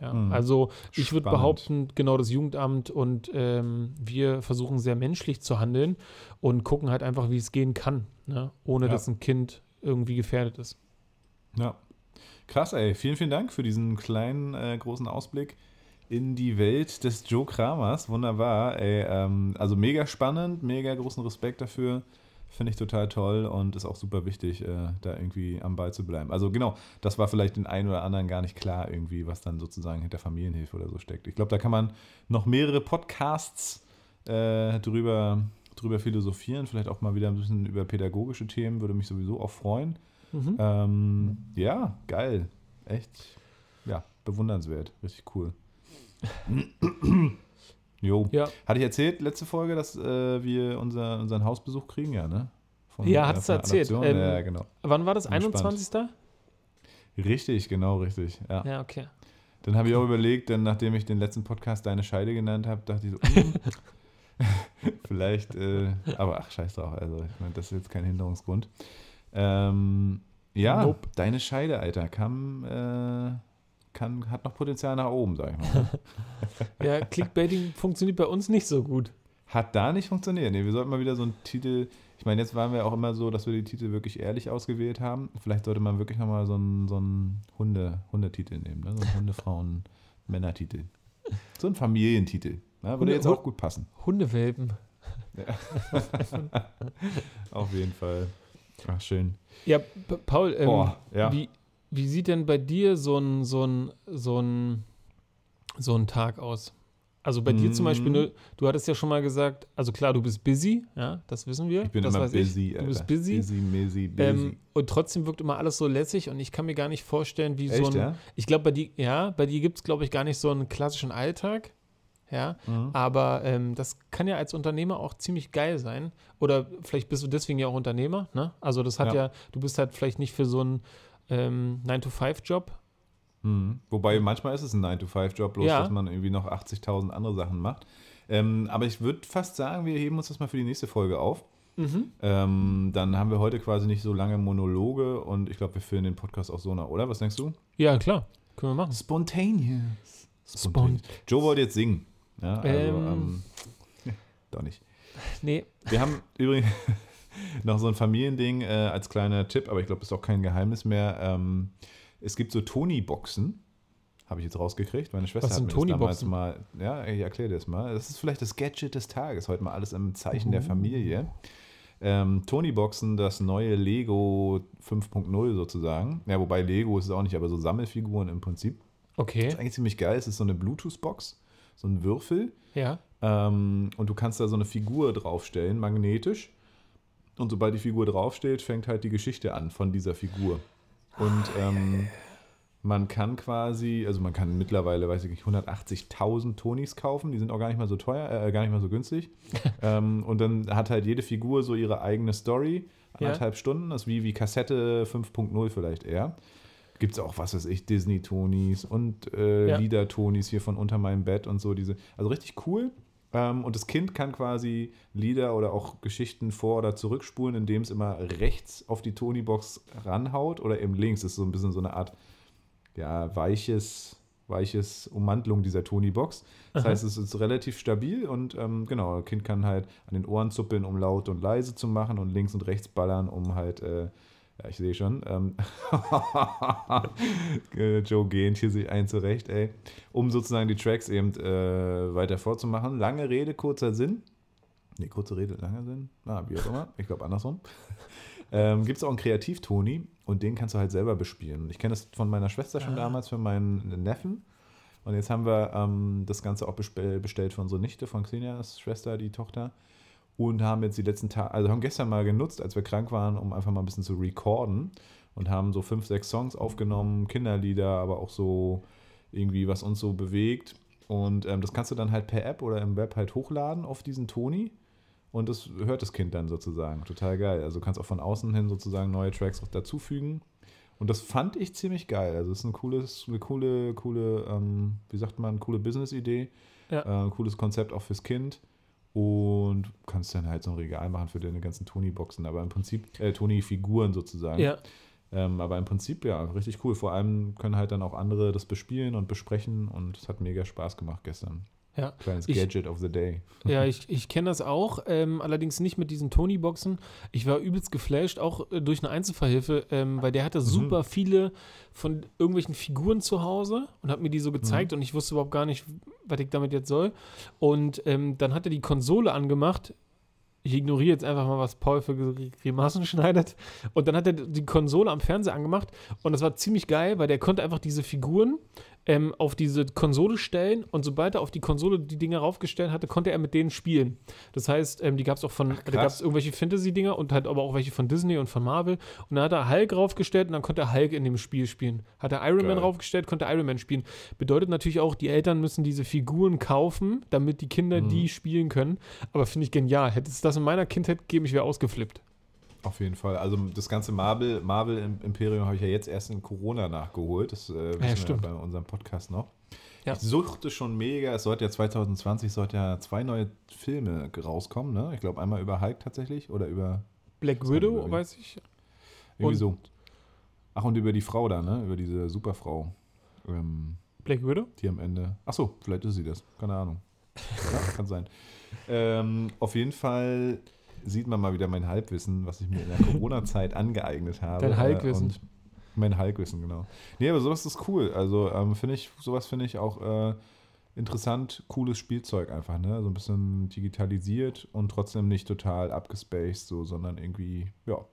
Ja, Mhm. Also ich würde behaupten, genau das Jugendamt und ähm, wir versuchen sehr menschlich zu handeln und gucken halt einfach, wie es gehen kann, ne? ohne Ja. dass ein Kind irgendwie gefährdet ist. Ja. Krass, ey. Vielen, vielen Dank für diesen kleinen, äh, großen Ausblick in die Welt des Joe Kramers. Wunderbar, ey. Ähm, also mega spannend, mega großen Respekt dafür. Finde ich total toll und ist auch super wichtig, äh, da irgendwie am Ball zu bleiben. Also genau, das war vielleicht den einen oder anderen gar nicht klar irgendwie, was dann sozusagen hinter Familienhilfe oder so steckt. Ich glaube, da kann man noch mehrere Podcasts äh, drüber, drüber philosophieren, vielleicht auch mal wieder ein bisschen über pädagogische Themen, würde mich sowieso auch freuen. Mhm. Ähm, ja, geil. Echt, ja, bewundernswert. Richtig cool. jo. Ja, Hatte ich erzählt, letzte Folge, dass äh, wir unser, unseren Hausbesuch kriegen? Ja, ne? Von, Ja, hattest du erzählt. Ähm, ja, genau. wann war das? Bin gespannt. 21. Richtig, genau, richtig. Ja. Ja, okay. Dann habe ich auch überlegt, denn nachdem ich den letzten Podcast Deine Scheide genannt habe, dachte ich so, hm, vielleicht, äh, aber ach, scheiß drauf. Also, ich meine, das ist jetzt kein Hinderungsgrund. Ähm, ja, Nope. Deine Scheide, Alter, kam, äh, kann, hat noch Potenzial nach oben, sag ich mal. Ja, Clickbaiting funktioniert bei uns nicht so gut. Hat da nicht funktioniert. Nee, wir sollten mal wieder so einen Titel. Ich meine, jetzt waren wir auch immer so, dass wir die Titel wirklich ehrlich ausgewählt haben. Vielleicht sollte man wirklich nochmal so einen, so einen Hunde, Hundetitel nehmen, ne? So einen Hundefrauen-Männertitel. So einen Familientitel. Ne? Würde Hunde- jetzt auch gut passen. Hundewelpen. Auf jeden Fall. Ach, schön. Ja, Paul, ähm, Boah, ja. wie, wie sieht denn bei dir so ein, so ein, so ein, so ein Tag aus? Also bei dir zum Beispiel, Mm. ne, du hattest ja schon mal gesagt, also klar, du bist busy, ja, das wissen wir. Ich bin das immer busy, Ich. Du Alter. bist busy. Busy, busy, busy. Ähm, und trotzdem wirkt immer alles so lässig und ich kann mir gar nicht vorstellen, wie so Echt, ein. ja? Ich glaube, bei dir, ja, bei dir gibt es, glaube ich, gar nicht so einen klassischen Alltag. Ja, Mhm. aber ähm, das kann ja als Unternehmer auch ziemlich geil sein. Oder vielleicht bist du deswegen ja auch Unternehmer, ne? Also das hat ja, Ja. du bist halt vielleicht nicht für so einen ähm, 9-to-5-Job. Mhm. Wobei manchmal ist es ein 9-to-5-Job, bloß Ja. dass man irgendwie noch 80.000 andere Sachen macht. Ähm, aber ich würde fast sagen, wir heben uns das mal für die nächste Folge auf. Mhm. Ähm, dann haben wir heute quasi nicht so lange Monologe und ich glaube, wir führen den Podcast auch so nach, oder? Was denkst du? Ja, klar. Können wir machen. Spontaneous. Spont. Joe wollte jetzt singen. Ja, also, Ähm. ähm, doch nicht. Nee, Wir haben übrigens noch so ein Familiending äh, als kleiner Tipp, aber ich glaube, das ist auch kein Geheimnis mehr. Ähm, es gibt so Tony-Boxen. Habe ich jetzt rausgekriegt. Meine Schwester hat mir das damals mal. Ja, ich erkläre dir das mal. Das ist vielleicht das Gadget des Tages. Heute mal alles im Zeichen der Uh. Familie. Ähm, Tony-Boxen, das neue Lego 5.0 sozusagen. Ja, wobei Lego ist es auch nicht, aber so Sammelfiguren im Prinzip. okay. Das ist eigentlich ziemlich geil. Es ist so eine Bluetooth-Box, so ein Würfel. Ja. Ähm, und du kannst da so eine Figur draufstellen, magnetisch. Und sobald die Figur draufsteht, fängt halt die Geschichte an von dieser Figur. Und ähm, man kann quasi, also man kann mittlerweile, weiß ich nicht, 180.000 Tonis kaufen. Die sind auch gar nicht mal so teuer, äh, gar nicht mal so günstig. ähm, und dann hat halt jede Figur so ihre eigene Story. Ja. Anderthalb Stunden, das ist wie, wie Kassette 5.0 vielleicht eher. Gibt es auch, was weiß ich, Disney-Tonis und äh, Ja. Lieder-Tonis hier von Unter meinem Bett und so. diese Also richtig cool. Ähm, und das Kind kann quasi Lieder oder auch Geschichten vor- oder zurückspulen, indem es immer rechts auf die Tony-Box ranhaut oder eben links. Das ist so ein bisschen so eine Art ja, weiches, weiches Ummantelung dieser Tony-Box. Das Aha. heißt, es ist relativ stabil und ähm, genau, das Kind kann halt an den Ohren zuppeln, um laut und leise zu machen und links und rechts ballern, um halt, äh, ja, ich sehe schon, ähm, äh, Joe gehend hier sich ein zurecht, ey, um sozusagen die Tracks eben äh, weiter vorzumachen. Lange Rede, kurzer Sinn. Nee, kurze Rede, langer Sinn. Ah, wie auch immer. Ich glaube andersrum. Ähm, Gibt es auch einen Kreativ-Toni und den kannst du halt selber bespielen. Ich kenne das von meiner Schwester schon Ah. damals für meinen Neffen. Und jetzt haben wir ähm, das Ganze auch bestellt von so Nichte, von Xenias Schwester, die Tochter. Und haben jetzt die letzten Tage, also haben gestern mal genutzt, als wir krank waren, um einfach mal ein bisschen zu recorden. Und haben so fünf, sechs Songs aufgenommen, Kinderlieder, aber auch so irgendwie, was uns so bewegt. Und ähm, das kannst du dann halt per App oder im Web halt hochladen auf diesen Toni. Und das hört das Kind dann sozusagen. Total geil. Also du kannst auch von außen hin sozusagen neue Tracks auch dazufügen. Und das fand ich ziemlich geil. Also es ist ein cooles, eine coole, coole, ähm, wie sagt man, coole Business-Idee. Ja. Äh, cooles Konzept auch fürs Kind. Und kannst dann halt so ein Regal machen für deine ganzen Tony-Boxen, aber im Prinzip, äh, Tony-Figuren sozusagen. Ja. Ähm, aber im Prinzip ja, richtig cool. Vor allem können halt dann auch andere das bespielen und besprechen und es hat mega Spaß gemacht gestern. Ja. Kleines Ich- Gadget of the Day. Ja, ich, ich kenne das auch, ähm, allerdings nicht mit diesen Tony-Boxen. Ich war übelst geflasht, auch äh, durch eine Einzelverhilfe, ähm, weil der hatte super viele von irgendwelchen Figuren zu Hause und hat mir die so gezeigt und ich wusste überhaupt gar nicht, was ich damit jetzt soll. Und ähm, dann hat er die Konsole angemacht. Ich ignoriere jetzt einfach mal, was Paul für Gr- Grimassen schneidet. Und dann hat er die Konsole am Fernseher angemacht und das war ziemlich geil, weil der konnte einfach diese Figuren ähm, auf diese Konsole stellen und sobald er auf die Konsole die Dinger raufgestellt hatte, konnte er mit denen spielen. Das heißt, ähm, die gab es auch von, da gab es irgendwelche Fantasy-Dinger und halt aber auch welche von Disney und von Marvel. Und dann hat er Hulk raufgestellt und dann konnte er Hulk in dem Spiel spielen. Hat er Iron Man Geil. raufgestellt, konnte Iron Man spielen. Bedeutet natürlich auch, die Eltern müssen diese Figuren kaufen, damit die Kinder Mhm. die spielen können. Aber finde ich genial. Hätte es das in meiner Kindheit gegeben, ich wäre ausgeflippt. Auf jeden Fall. Also das ganze Marvel, Marvel Im- Imperium habe ich ja jetzt erst in Corona nachgeholt. Das äh, wissen wir stimmt. bei unserem Podcast noch. Ja. Ich suchte schon mega. Es sollte ja 2020 sollte ja zwei neue Filme rauskommen. Ne? Ich glaube einmal über Hulk tatsächlich oder über Black Widow, wir weiß ich. irgendwie Und- so. Ach und über die Frau da, ne? Über diese Superfrau. Ähm, Black Widow? die am Ende. Ach so, vielleicht ist sie das. Keine Ahnung. Ja, kann sein. Ähm, auf jeden Fall sieht man mal wieder mein Halbwissen, was ich mir in der Corona-Zeit angeeignet habe. Dein Halbwissen. Und Mein Halbwissen, genau. Nee, aber sowas ist cool. Also ähm, finde ich, sowas finde ich auch äh, interessant, cooles Spielzeug einfach, ne? So ein bisschen digitalisiert und trotzdem nicht total abgespaced, so, sondern irgendwie, ja,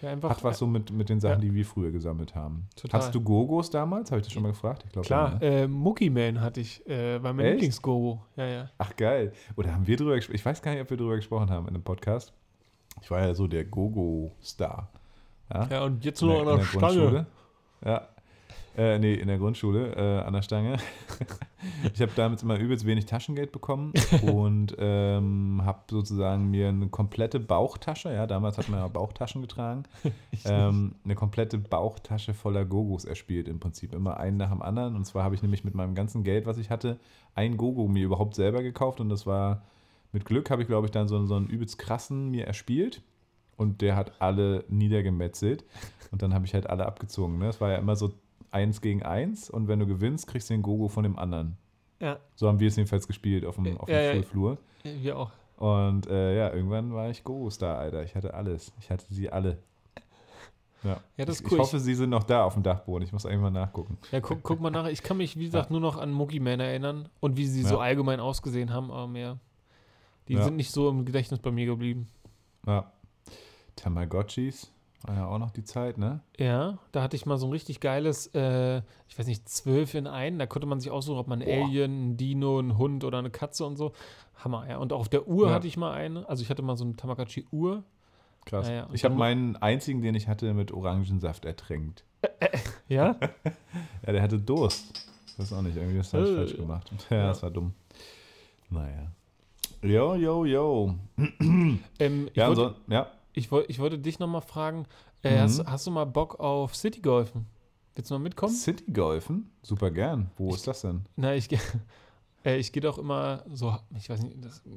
Ja, einfach, hat was so mit, mit den Sachen, Ja. die wir früher gesammelt haben. Total. Hast du Gogos damals? Habe ich das schon mal gefragt? Ich glaube Klar, ne? äh, Mookie Man hatte ich, äh, war mein? Lieblingsgogo. Ja, ja. Ach geil. Oder haben wir drüber gesprochen? Ich weiß gar nicht, ob wir drüber gesprochen haben in einem Podcast. Ich war ja so der Gogo-Star. Ja? Ja, und jetzt In nur der- an in der der Stange. Ja. Äh, nee, in der Grundschule äh, an der Stange. ich habe damals immer übelst wenig Taschengeld bekommen und ähm, habe sozusagen mir eine komplette Bauchtasche, ja, damals hat man ja Bauchtaschen getragen, ähm, eine komplette Bauchtasche voller Gogos erspielt im Prinzip. Immer einen nach dem anderen. Und zwar habe ich nämlich mit meinem ganzen Geld, was ich hatte, ein Gogo mir überhaupt selber gekauft und das war, mit Glück habe ich, glaube ich, dann so, so einen übelst krassen mir erspielt und der hat alle niedergemetzelt und dann habe ich halt alle abgezogen. Ne? Es war ja immer so eins gegen eins und wenn du gewinnst, kriegst du den Gogo von dem anderen. Ja, So haben wir es jedenfalls gespielt auf dem, auf dem Ja, ja. Schulflur. wir auch. Und äh, ja, irgendwann war ich Go-Star, Alter. Ich hatte alles. Ich hatte sie alle. Ja, Ja, das ist ich, cool. ich hoffe, sie sind noch da auf dem Dachboden. Ich muss eigentlich mal nachgucken. Ja, guck, guck mal nach. Ich kann mich, wie gesagt, nur noch an Mookie Man erinnern und wie sie so Ja. allgemein ausgesehen haben, aber mehr. Die Ja. sind nicht so im Gedächtnis bei mir geblieben. Ja. Tamagotchis war ja auch noch die Zeit, ne? Ja, da hatte ich mal so ein richtig geiles, äh, ich weiß nicht, zwölf in einen. Da konnte man sich aussuchen, ob man Boah. Alien, ein Dino, ein Hund oder eine Katze und so. Hammer, ja. Und auch auf der Uhr Ja. hatte ich mal eine. Also ich hatte mal so eine Tamagotchi-Uhr. Krass. Ja, ja. Ich habe meinen einzigen, den ich hatte, mit Orangensaft ertränkt. Ja? Ja, der hatte Durst. Ich weiß auch nicht, irgendwie das habe ich Äh. falsch gemacht. Ja, Ja. das war dumm. Naja. Jo, jo, jo. ähm, Ja, wollte, so, ja. Ich, wollte, ich wollte dich nochmal fragen, äh, Mhm. hast, hast du mal Bock auf City-Golfen? Willst du mal mitkommen? City Golfen? Super gern. Wo Ich- ist das denn? Na, ich, äh, ich gehe doch immer so, ich weiß nicht, das äh,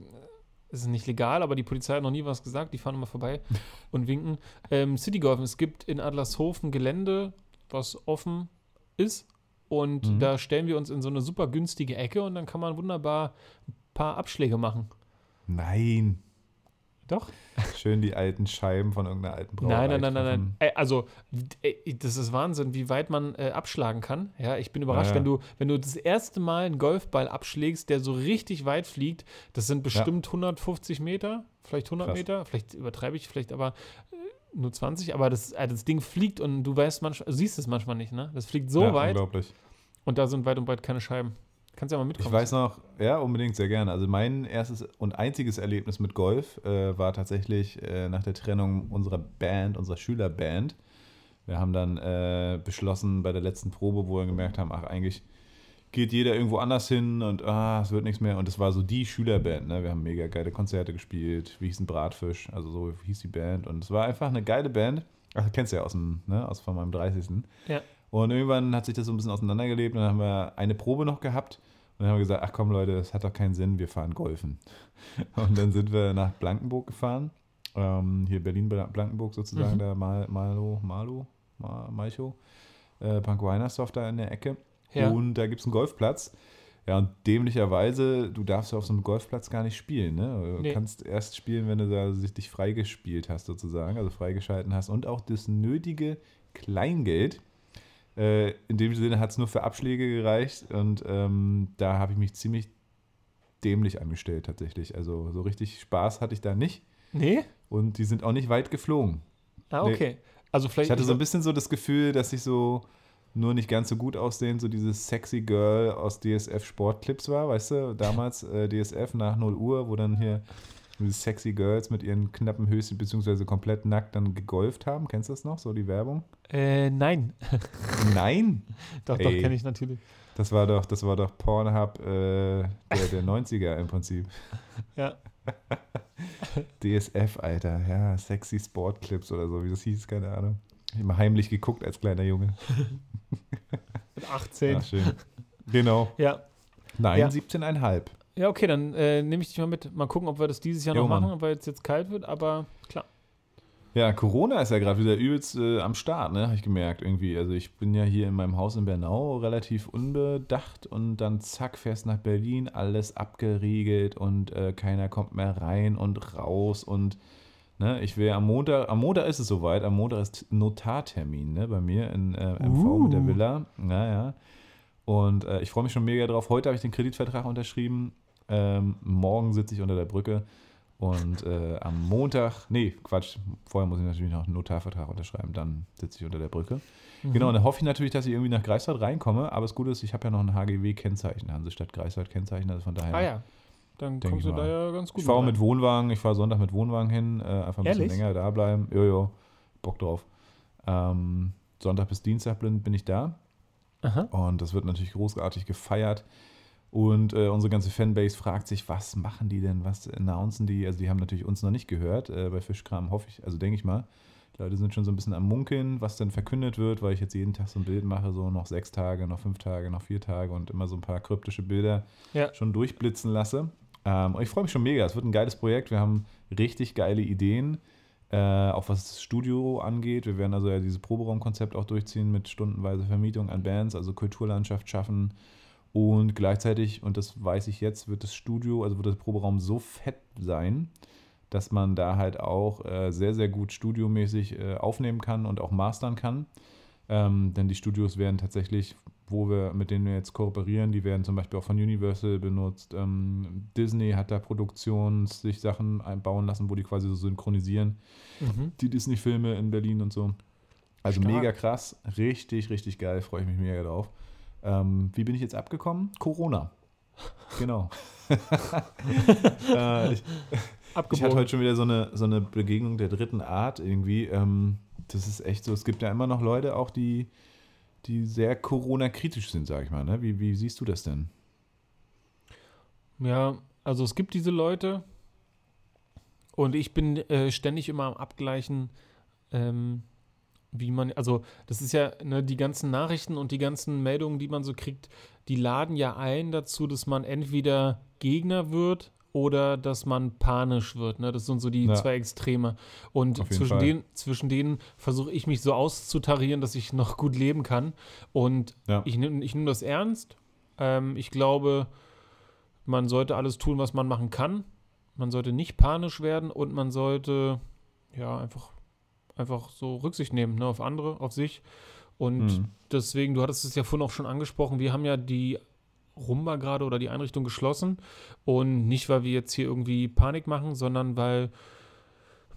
ist nicht legal, aber die Polizei hat noch nie was gesagt. Die fahren immer vorbei und winken. Ähm, Citygolfen, es gibt in Adlershofen Gelände, was offen ist. Und Mhm. da stellen wir uns in so eine super günstige Ecke und dann kann man wunderbar ein paar Abschläge machen. Nein. Doch? Schön die alten Scheiben von irgendeiner alten Brauerei. Nein, nein, nein, nein, nein. also, das ist Wahnsinn, wie weit man äh, abschlagen kann. Ja, ich bin überrascht, Ja, ja. wenn du, wenn du das erste Mal einen Golfball abschlägst, der so richtig weit fliegt. Das sind bestimmt 150 Meter, vielleicht 100 Krass. Meter, vielleicht übertreibe ich, vielleicht aber äh, nur 20. Aber das, äh, das Ding fliegt und du weißt manchmal, siehst es manchmal nicht, ne? Das fliegt so ja, weit Unglaublich. und da sind weit und breit keine Scheiben. Kannst ja mal mitkommen. Ich weiß noch, ja, unbedingt sehr gerne. Also mein erstes und einziges Erlebnis mit Golf äh, war tatsächlich äh, nach der Trennung unserer Band, unserer Schülerband. Wir haben dann äh, beschlossen bei der letzten Probe, wo wir gemerkt haben, ach, eigentlich geht jeder irgendwo anders hin und ah, es wird nichts mehr. Und es war so die Schülerband. Ne? Wir haben mega geile Konzerte gespielt. Wir hießen Bratfisch, also so hieß die Band. Und es war einfach eine geile Band. Ach, kennst du ja aus, dem, ne? aus von meinem 30. Ja. Und irgendwann hat sich das so ein bisschen auseinandergelebt und dann haben wir eine Probe noch gehabt. Und dann haben wir gesagt, ach komm Leute, das hat doch keinen Sinn, wir fahren golfen. Und dann sind wir nach Blankenburg gefahren, ähm, hier Berlin-Blankenburg sozusagen, mhm. da Mal, Malo, Malo, Mal, Malchow, äh, Pankow Heinersdorf da in der Ecke. Ja. Und da gibt es einen Golfplatz. Ja, und dämlicherweise, du darfst ja auf so einem Golfplatz gar nicht spielen. Ne? Du nee. kannst erst spielen, wenn du da dich freigespielt hast, sozusagen, also freigeschalten hast. Und auch das nötige Kleingeld. Äh, in dem Sinne hat es nur für Abschläge gereicht. Und ähm, da habe ich mich ziemlich dämlich angestellt, tatsächlich. Also so richtig Spaß hatte ich da nicht. Nee? Und die sind auch nicht weit geflogen. Ah, okay. Nee. Also vielleicht. Ich hatte so ein bisschen so das Gefühl, dass ich so nur nicht ganz so gut aussehen, so dieses sexy Girl aus DSF Sportclips war, weißt du, damals äh, DSF nach 0 Uhr, wo dann hier diese sexy Girls mit ihren knappen Höschen beziehungsweise komplett nackt dann gegolft haben. Kennst du das noch, so die Werbung? Äh, nein. Nein? doch, Ey, doch, kenne ich natürlich. Das war doch, das war doch Pornhub äh, der, der 90er im Prinzip. Ja. DSF, Alter, ja, sexy Sportclips oder so, wie das hieß, keine Ahnung. Ich habe heimlich geguckt als kleiner Junge. Mit 18. Ach, schön. Genau. Ja. Nein, ja. 17,5. Ja, okay, dann äh, nehme ich dich mal mit. Mal gucken, ob wir das dieses Jahr jo, noch machen, Mann. weil es jetzt kalt wird, aber klar. Ja, Corona ist ja gerade wieder übelst äh, am Start, ne? Habe ich gemerkt irgendwie. Also ich bin ja hier in meinem Haus in Bernau relativ unbedacht und dann zack, fährst nach Berlin, alles abgeriegelt und äh, keiner kommt mehr rein und raus und Ne, ich will am Montag, am Montag ist es soweit, am Montag ist Notartermin ne, bei mir in äh, MV uh. mit der uh. Villa. Naja. Und äh, ich freue mich schon mega drauf. Heute habe ich den Kreditvertrag unterschrieben. Ähm, morgen sitze ich unter der Brücke. Und äh, am Montag, nee, Quatsch, vorher muss ich natürlich noch einen Notarvertrag unterschreiben, dann sitze ich unter der Brücke. Mhm. Genau, und dann hoffe ich natürlich, dass ich irgendwie nach Greifswald reinkomme, aber das Gute ist, ich habe ja noch ein HGW-Kennzeichen, Hansestadt Greifswald-Kennzeichen, also von daher. Ah ja. Dann kommst du da ja ganz gut Ich fahre mit Wohnwagen, ich fahre Sonntag mit Wohnwagen hin, äh, einfach ein Ehrlich? bisschen länger da bleiben. Jojo, Bock drauf. Ähm, Sonntag bis Dienstag bin, bin ich da. Aha. Und das wird natürlich großartig gefeiert. Und äh, unsere ganze Fanbase fragt sich, was machen die denn, was announcen die? Also die haben natürlich uns noch nicht gehört. Äh, bei Fischkram hoffe ich, also denke ich mal. Die Leute sind schon so ein bisschen am Munkeln, was denn verkündet wird, weil ich jetzt jeden Tag so ein Bild mache, so noch sechs Tage, noch fünf Tage, noch vier Tage und immer so ein paar kryptische Bilder ja. schon durchblitzen lasse. Ähm, und ich freue mich schon mega. Es wird ein geiles Projekt. Wir haben richtig geile Ideen, äh, auch was das Studio angeht. Wir werden also ja dieses Proberaumkonzept auch durchziehen mit stundenweise Vermietung an Bands, also Kulturlandschaft schaffen. Und gleichzeitig, und das weiß ich jetzt, wird das Studio, also wird das Proberaum so fett sein, dass man da halt auch äh, sehr, sehr gut studiomäßig äh, aufnehmen kann und auch mastern kann. Ähm, denn die Studios werden tatsächlich wo wir, mit denen wir jetzt kooperieren, die werden zum Beispiel auch von Universal benutzt. Ähm, Disney hat da Produktions sich Sachen einbauen lassen, wo die quasi so synchronisieren. Mhm. Die Disney-Filme in Berlin und so. Also Stark. mega krass, richtig, richtig geil, freue ich mich mega drauf. Ähm, wie bin ich jetzt abgekommen? Corona. Genau. äh, ich, ich, hatte heute schon wieder so eine, so eine Begegnung der dritten Art irgendwie. Ähm, das ist echt so, es gibt ja immer noch Leute auch, die die sehr Corona-kritisch sind, sag ich mal. Ne? Wie, wie siehst du das denn? Ja, also es gibt diese Leute und ich bin äh, ständig immer am Abgleichen, ähm, wie man, also das ist ja ne, die ganzen Nachrichten und die ganzen Meldungen, die man so kriegt, die laden ja ein dazu, dass man entweder Gegner wird oder dass man panisch wird. Ne? Das sind so die ja. zwei Extreme. Und zwischen denen, zwischen denen versuche ich mich so auszutarieren, dass ich noch gut leben kann. Und ja. ich nehme ich nehm das ernst. Ähm, ich glaube, man sollte alles tun, was man machen kann. Man sollte nicht panisch werden und man sollte ja einfach, einfach so Rücksicht nehmen ne? auf andere, auf sich. Und mhm. deswegen, du hattest es ja vorhin auch schon angesprochen, wir haben ja die Rumba gerade oder die Einrichtung geschlossen. Und nicht, weil wir jetzt hier irgendwie Panik machen, sondern weil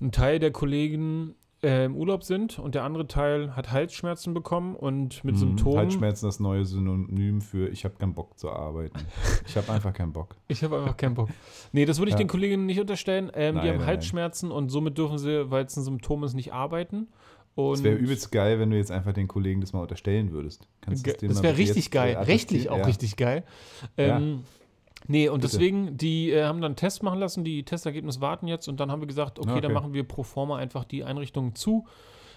ein Teil der Kollegen äh, im Urlaub sind und der andere Teil hat Halsschmerzen bekommen und mit mhm, Symptomen. Halsschmerzen das neue Synonym für ich habe keinen Bock zu arbeiten. Ich habe einfach keinen Bock. Ich habe einfach keinen Bock. Nee, das würde ich ja. den Kolleginnen nicht unterstellen. Ähm, nein, die haben nein, Halsschmerzen nein. und somit dürfen sie, weil es ein Symptom ist, nicht arbeiten. Es wäre übelst geil, wenn du jetzt einfach den Kollegen das mal unterstellen würdest. Kannst das das wäre richtig geil. Rechtlich auch ja. richtig geil. Ähm, ja. Nee, und Bitte. deswegen, die äh, haben dann einen Test machen lassen, die Testergebnisse warten jetzt und dann haben wir gesagt, okay, okay. dann machen wir pro forma einfach die Einrichtung zu,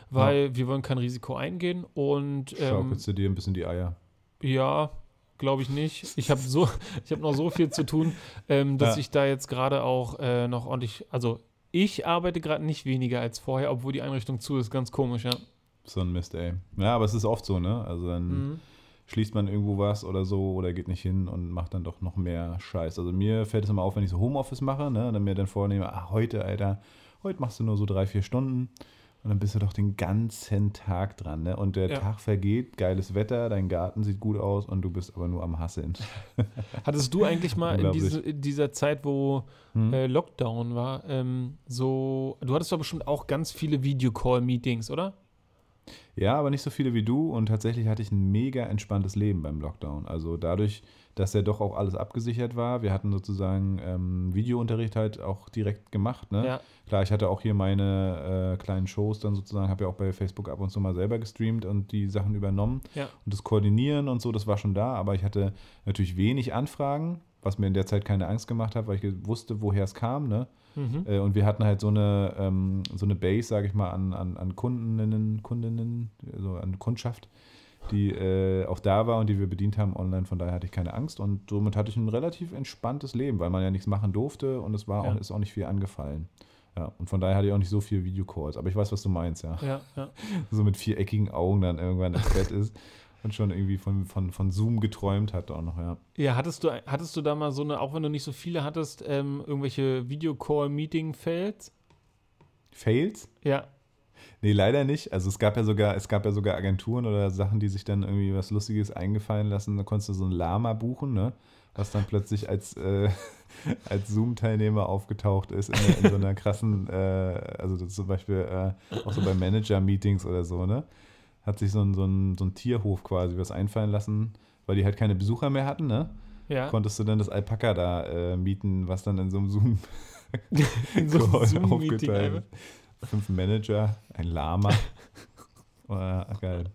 weil ja. wir wollen kein Risiko eingehen und ähm, Schaukelst du dir ein bisschen die Eier. Ja, glaube ich nicht. Ich habe so, ich habe noch so viel zu tun, ähm, dass Ja. ich da jetzt gerade auch äh, noch ordentlich, also ich arbeite gerade nicht weniger als vorher, obwohl die Einrichtung zu ist. Ganz komisch, ja. So ein Mist, ey. Ja, aber es ist oft so, ne? Also dann Mhm. Schließt man irgendwo was oder so oder geht nicht hin und macht dann doch noch mehr Scheiß. Also mir fällt es immer auf, wenn ich so Homeoffice mache, ne? Dann mir dann vornehme, ah, heute, Alter, heute machst du nur so drei, vier Stunden. Und dann bist du doch den ganzen Tag dran, ne? Und der Ja. Tag vergeht, geiles Wetter, dein Garten sieht gut aus und du bist aber nur am Hasseln. Hattest du eigentlich mal in, diese, in dieser Zeit, wo Hm? äh, Lockdown war, ähm, so, du hattest doch bestimmt auch ganz viele Videocall-Meetings, oder? Ja, aber nicht so viele wie du und tatsächlich hatte ich ein mega entspanntes Leben beim Lockdown. Also dadurch, dass ja doch auch alles abgesichert war. Wir hatten sozusagen ähm, Videounterricht halt auch direkt gemacht. Ne? Ja. Klar, ich hatte auch hier meine äh, kleinen Shows dann sozusagen, habe ja auch bei Facebook ab und zu mal selber gestreamt und die Sachen übernommen. Ja. Und das Koordinieren und so, das war schon da, aber ich hatte natürlich wenig Anfragen, was mir in der Zeit keine Angst gemacht hat, weil ich wusste, woher es kam. Ne? Mhm. Äh, und wir hatten halt so eine, ähm, so eine Base, sage ich mal, an, an, an Kundinnen, Kundinnen, also an Kundschaft, die äh, auch da war und die wir bedient haben online. Von daher hatte ich keine Angst und somit hatte ich ein relativ entspanntes Leben, weil man ja nichts machen durfte und es war Ja. auch, ist auch nicht viel angefallen. Ja, und von daher hatte ich auch nicht so viel Videocalls. Aber ich weiß, was du meinst, ja. Ja, ja. So mit viereckigen Augen dann irgendwann im Bett ist und schon irgendwie von, von, von Zoom geträumt hat auch noch, ja. Ja, hattest du, hattest du da mal so eine, auch wenn du nicht so viele hattest, ähm, irgendwelche Videocall-Meeting-Fails? Fails? Ja. Nee, leider nicht. Also es gab ja sogar, es gab ja sogar Agenturen oder Sachen, die sich dann irgendwie was Lustiges eingefallen lassen. Da konntest du so ein Lama buchen, ne? Was dann plötzlich als, äh, als Zoom-Teilnehmer aufgetaucht ist in, in so einer krassen, äh, also zum Beispiel äh, auch so bei Manager-Meetings oder so, ne? Hat sich so ein, so, ein, so ein Tierhof quasi was einfallen lassen, weil die halt keine Besucher mehr hatten, ne? Ja. Konntest du dann das Alpaka da äh, mieten, was dann in so einem Zoom In so einem Zoom-Meeting aufgeteilt. Fünf Manager, ein Lama. War geil.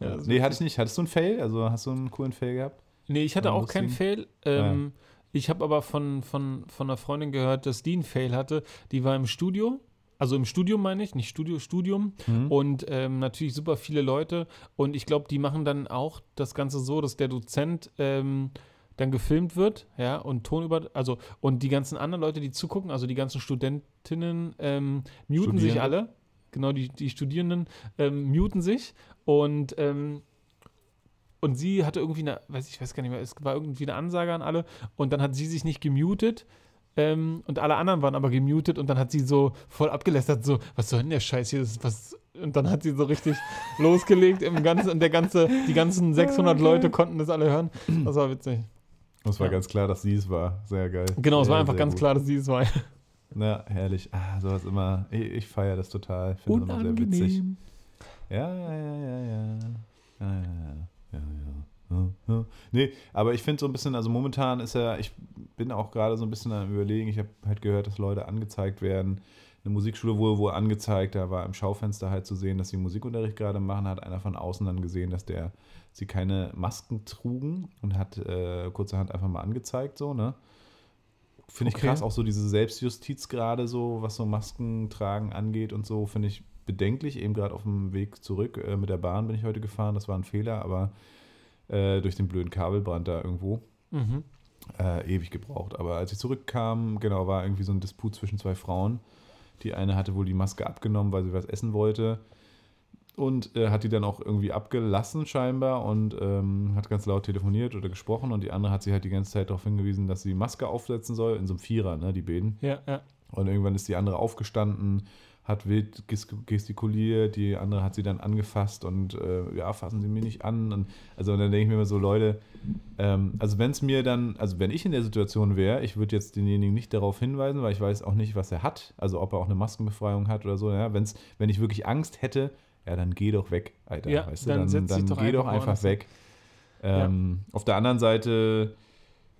Ja, ist nee, hatte ich nicht. Hattest du einen Fail? Also hast du einen coolen Fail gehabt? Nee, ich hatte auch keinen? Fail. Ähm, Ich habe aber von, von, von einer Freundin gehört, dass die einen Fail hatte. Die war im Studio. Also im Studium meine ich, nicht Studio, Studium. Mhm. Und ähm, natürlich super viele Leute. Und ich glaube, die machen dann auch das Ganze so, dass der Dozent ähm, dann gefilmt wird, ja, und Ton über, also, und die ganzen anderen Leute, die zugucken, also die ganzen Studentinnen, ähm, muten sich Studierende. alle. Genau, die, die Studierenden ähm, muten sich und ähm, und sie hatte irgendwie eine, weiß ich weiß gar nicht mehr, es war irgendwie eine Ansage an alle und dann hat sie sich nicht gemutet ähm, und alle anderen waren aber gemutet und dann hat sie so voll abgelästert, so, was soll denn der Scheiß hier? Was und dann hat sie so richtig losgelegt im ganzen und der ganze, die ganzen 600 Leute konnten das alle hören. Das war witzig. Es war Ja. ganz klar, dass sie es war. Sehr geil. Genau, es war einfach ganz gut. klar, dass sie es war. Na, herrlich. Ah, sowas immer. Ich, ich feiere das total. Ich finde es immer sehr witzig. Ja, ja, ja, ja, ja. Ja, ja, ja. ja, ja. Nee, aber ich finde so ein bisschen, also momentan ist ja, ich bin auch gerade so ein bisschen am Überlegen, ich habe halt gehört, dass Leute angezeigt werden. Eine Musikschule wurde wohl angezeigt, da war im Schaufenster halt zu sehen, dass sie Musikunterricht gerade machen, hat einer von außen dann gesehen, dass der sie keine Masken trugen und hat äh, kurzerhand einfach mal angezeigt, so, ne? Finde ich Okay. krass, auch so diese Selbstjustiz gerade so, was so Masken tragen angeht und so, finde ich bedenklich. Eben gerade auf dem Weg zurück äh, mit der Bahn bin ich heute gefahren, das war ein Fehler, aber äh, durch den blöden Kabelbrand da irgendwo Mhm. äh, ewig gebraucht. Aber als ich zurückkam, genau, war irgendwie so ein Disput zwischen zwei Frauen. Die eine hatte wohl die Maske abgenommen, weil sie was essen wollte. Und äh, hat die dann auch irgendwie abgelassen scheinbar und ähm, hat ganz laut telefoniert oder gesprochen. Und die andere hat sie halt die ganze Zeit darauf hingewiesen, dass sie Maske aufsetzen soll, in so einem Vierer, ne, die beiden. Ja, ja. Und irgendwann ist die andere aufgestanden, hat wild ges- gestikuliert, die andere hat sie dann angefasst und äh, ja, fassen Sie mich nicht an. Und, also und dann denke ich mir immer so, Leute, ähm, also wenn es mir dann, also wenn ich in der Situation wäre, ich würde jetzt denjenigen nicht darauf hinweisen, weil ich weiß auch nicht, was er hat, also ob er auch eine Maskenbefreiung hat oder so. Ja, wenn's, wenn ich wirklich Angst hätte, ja, dann geh doch weg, Alter. Ja, weißt du, dann dann, dann doch geh doch einfach einfach woanders hin. weg. Ähm, Auf der anderen Seite,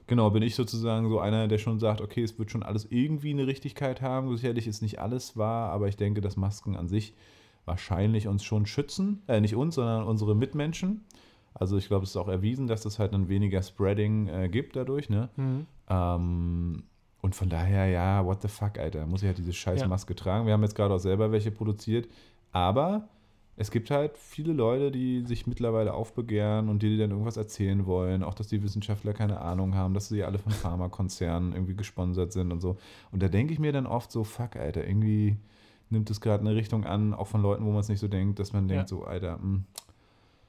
genau, bin ich sozusagen so einer, der schon sagt, okay, es wird schon alles irgendwie eine Richtigkeit haben. Sicherlich ist nicht alles wahr, aber ich denke, dass Masken an sich wahrscheinlich uns schon schützen. Äh, nicht uns, sondern unsere Mitmenschen. Also ich glaube, es ist auch erwiesen, dass es halt dann weniger Spreading äh, gibt dadurch, ne? Mhm. Ähm, und von daher, ja, what the fuck, Alter, muss ich halt diese scheiß Ja. Maske tragen. Wir haben jetzt gerade auch selber welche produziert, aber es gibt halt viele Leute, die sich mittlerweile aufbegehren und die dir dann irgendwas erzählen wollen. Auch, dass die Wissenschaftler keine Ahnung haben, dass sie alle von Pharmakonzernen irgendwie gesponsert sind und so. Und da denke ich mir dann oft so, fuck, Alter, irgendwie nimmt es gerade eine Richtung an, auch von Leuten, wo man es nicht so denkt, dass man denkt, ja. so, Alter, mh, hm,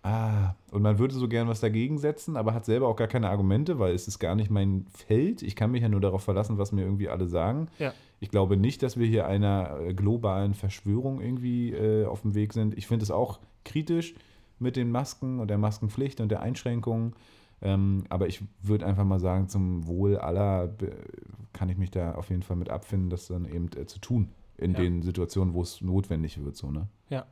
ah, und man würde so gern was dagegen setzen, aber hat selber auch gar keine Argumente, weil es ist gar nicht mein Feld. Ich kann mich ja nur darauf verlassen, was mir irgendwie alle sagen. Ja. Ich glaube nicht, dass wir hier einer äh, globalen Verschwörung irgendwie äh, auf dem Weg sind. Ich finde es auch kritisch mit den Masken und der Maskenpflicht und der Einschränkungen. Ähm, aber ich würde einfach mal sagen, zum Wohl aller kann ich mich da auf jeden Fall mit abfinden, das dann eben äh, zu tun in ja. den Situationen, wo es notwendig wird. So, ne? Ja,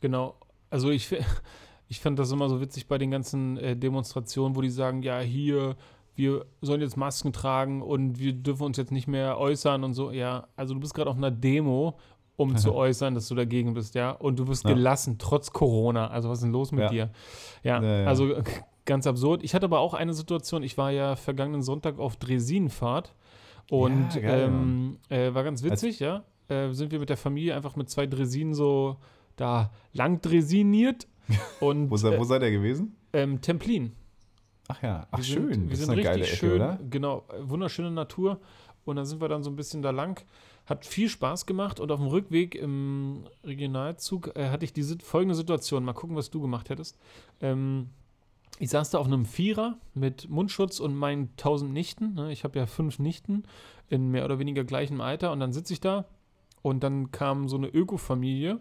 genau. Also ich, ich fand das immer so witzig bei den ganzen äh, Demonstrationen, wo die sagen, ja, hier wir sollen jetzt Masken tragen und wir dürfen uns jetzt nicht mehr äußern und so. Ja, also du bist gerade auf einer Demo, um zu äußern, dass du dagegen bist, ja. Und du bist ja. gelassen, trotz Corona. Also was ist denn los mit ja. dir? Ja, ja, also ganz absurd. Ich hatte aber auch eine Situation, ich war ja vergangenen Sonntag auf Dresinenfahrt und ähm, äh, war ganz witzig, Als ja. Äh, sind wir mit der Familie einfach mit zwei Dresinen so da lang dresiniert. und, wo, sei, wo seid ihr gewesen? Ähm, Templin. Ach ja, ach wir schön. Sind, wir das sind ist eine geile Ecke, schön, oder? Genau, wunderschöne Natur. Und dann sind wir dann so ein bisschen da lang. Hat viel Spaß gemacht und auf dem Rückweg im Regionalzug äh, hatte ich diese folgende Situation. Mal gucken, was du gemacht hättest. Ähm, ich saß da auf einem Vierer mit Mundschutz und meinen tausend Nichten. Ne? Ich habe ja fünf Nichten in mehr oder weniger gleichem Alter. Und dann sitze ich da und dann kam so eine Ökofamilie.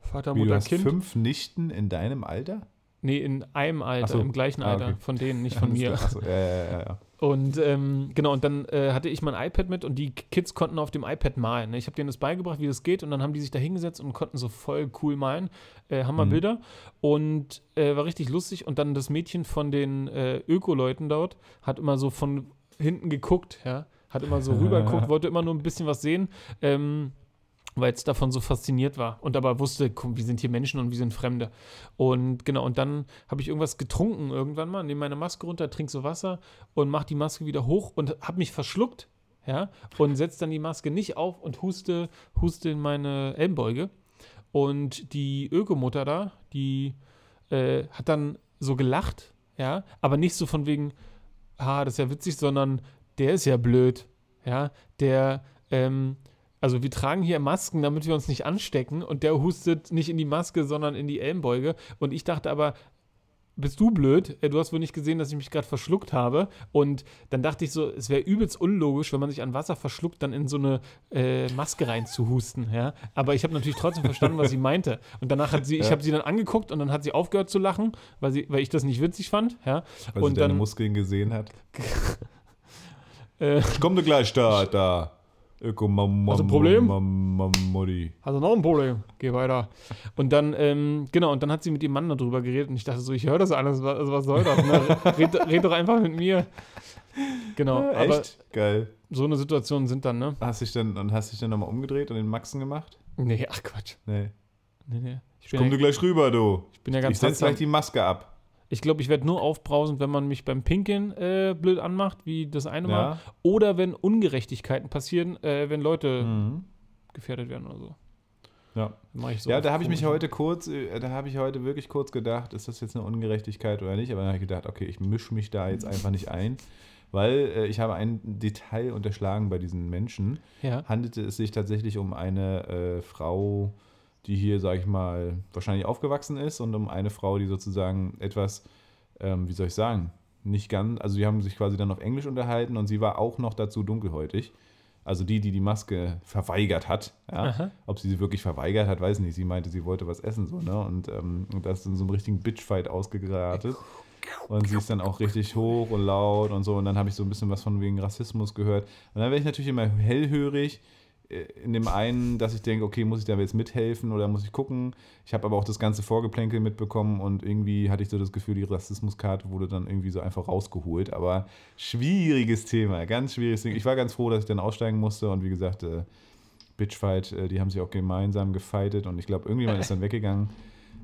Vater, Wie, Mutter, du hast Kind. fünf Nichten in deinem Alter? Nee, in einem Alter, so. im gleichen ah, Alter, ah, okay. von denen, nicht von mir. Achso, ja, ja, ja, Und ähm, genau, und dann äh, hatte ich mein iPad mit und die Kids konnten auf dem iPad malen. Ne? Ich habe denen das beigebracht, wie das geht, und dann haben die sich da hingesetzt und konnten so voll cool malen. Äh, wir mhm. Bilder und äh, war richtig lustig. Und dann das Mädchen von den äh, Öko-Leuten dort hat immer so von hinten geguckt, ja, hat immer so rüber geguckt, wollte immer nur ein bisschen was sehen. Ähm, weil es davon so fasziniert war und aber wusste, komm, wir sind hier Menschen und wir sind Fremde. Und genau, und dann habe ich irgendwas getrunken irgendwann mal, nehme meine Maske runter, trinke so Wasser und mache die Maske wieder hoch und habe mich verschluckt, ja, und setze dann die Maske nicht auf und huste, huste in meine Ellenbeuge. Und die Ökomutter da, die äh, hat dann so gelacht, ja, aber nicht so von wegen, ha, das ist ja witzig, sondern der ist ja blöd, ja, der, ähm, also wir tragen hier Masken, damit wir uns nicht anstecken und der hustet nicht in die Maske, sondern in die Ellenbeuge. Und ich dachte aber, bist du blöd? Äh, du hast wohl nicht gesehen, dass ich mich gerade verschluckt habe. Und dann dachte ich so, es wäre übelst unlogisch, wenn man sich an Wasser verschluckt, dann in so eine äh, Maske rein zu husten. Ja? Aber ich habe natürlich trotzdem verstanden, was sie meinte. Und danach hat sie, ja. ich habe sie dann angeguckt und dann hat sie aufgehört zu lachen, weil, sie, weil ich das nicht witzig fand. Ja? Weil und sie deine Muskeln gesehen hat. äh, ich komme gleich da, da. Öko Hast du ein Problem? Hast du noch ein Problem? Geh weiter. Und dann, ähm, genau, und dann hat sie mit ihrem Mann darüber geredet und ich dachte so, ich höre das alles, was, was soll das? Ne? red, red, doch einfach mit mir. Genau. Ja, aber Geil. So eine Situation sind dann, ne? Hast dich dann, und hast dich dann nochmal umgedreht und den Maxen gemacht? Nee, ach Quatsch. Nee. Nee, nee. Ich, ich komm ja, du gleich rüber, du. Ich bin ja ganz Ich setz gleich die Maske ab. Ich glaube, ich werde nur aufbrausen, wenn man mich beim Pinkeln äh, blöd anmacht, wie das eine ja. Mal. Oder wenn Ungerechtigkeiten passieren, äh, wenn Leute mhm. gefährdet werden oder so. Ja, so ja da habe ich mich heute kurz, äh, da habe ich heute wirklich kurz gedacht, ist das jetzt eine Ungerechtigkeit oder nicht? Aber dann habe ich gedacht, okay, ich mische mich da jetzt einfach nicht ein, weil äh, ich habe ein Detail unterschlagen bei diesen Menschen. Ja. Handelte es sich tatsächlich um eine äh, Frau, die hier, sage ich mal, wahrscheinlich aufgewachsen ist und um eine Frau, die sozusagen etwas, ähm, wie soll ich sagen, nicht ganz, also die haben sich quasi dann auf Englisch unterhalten und sie war auch noch dazu dunkelhäutig. Also die, die die Maske verweigert hat. Ja? Ob sie sie wirklich verweigert hat, weiß ich nicht. Sie meinte, sie wollte was essen so, ne? Und, ähm, und das ist in so einem richtigen Bitchfight ausgeratet. Und sie ist dann auch richtig hoch und laut und so. Und dann habe ich so ein bisschen was von wegen Rassismus gehört. Und dann werde ich natürlich immer hellhörig in dem einen, dass ich denke, okay, muss ich da jetzt mithelfen oder muss ich gucken? Ich habe aber auch das ganze Vorgeplänkel mitbekommen und irgendwie hatte ich so das Gefühl, die Rassismuskarte wurde dann irgendwie so einfach rausgeholt. Aber schwieriges Thema, ganz schwieriges Ding. Ich war ganz froh, dass ich dann aussteigen musste und wie gesagt, äh, Bitchfight, äh, die haben sich auch gemeinsam gefightet und ich glaube, irgendjemand ist dann weggegangen.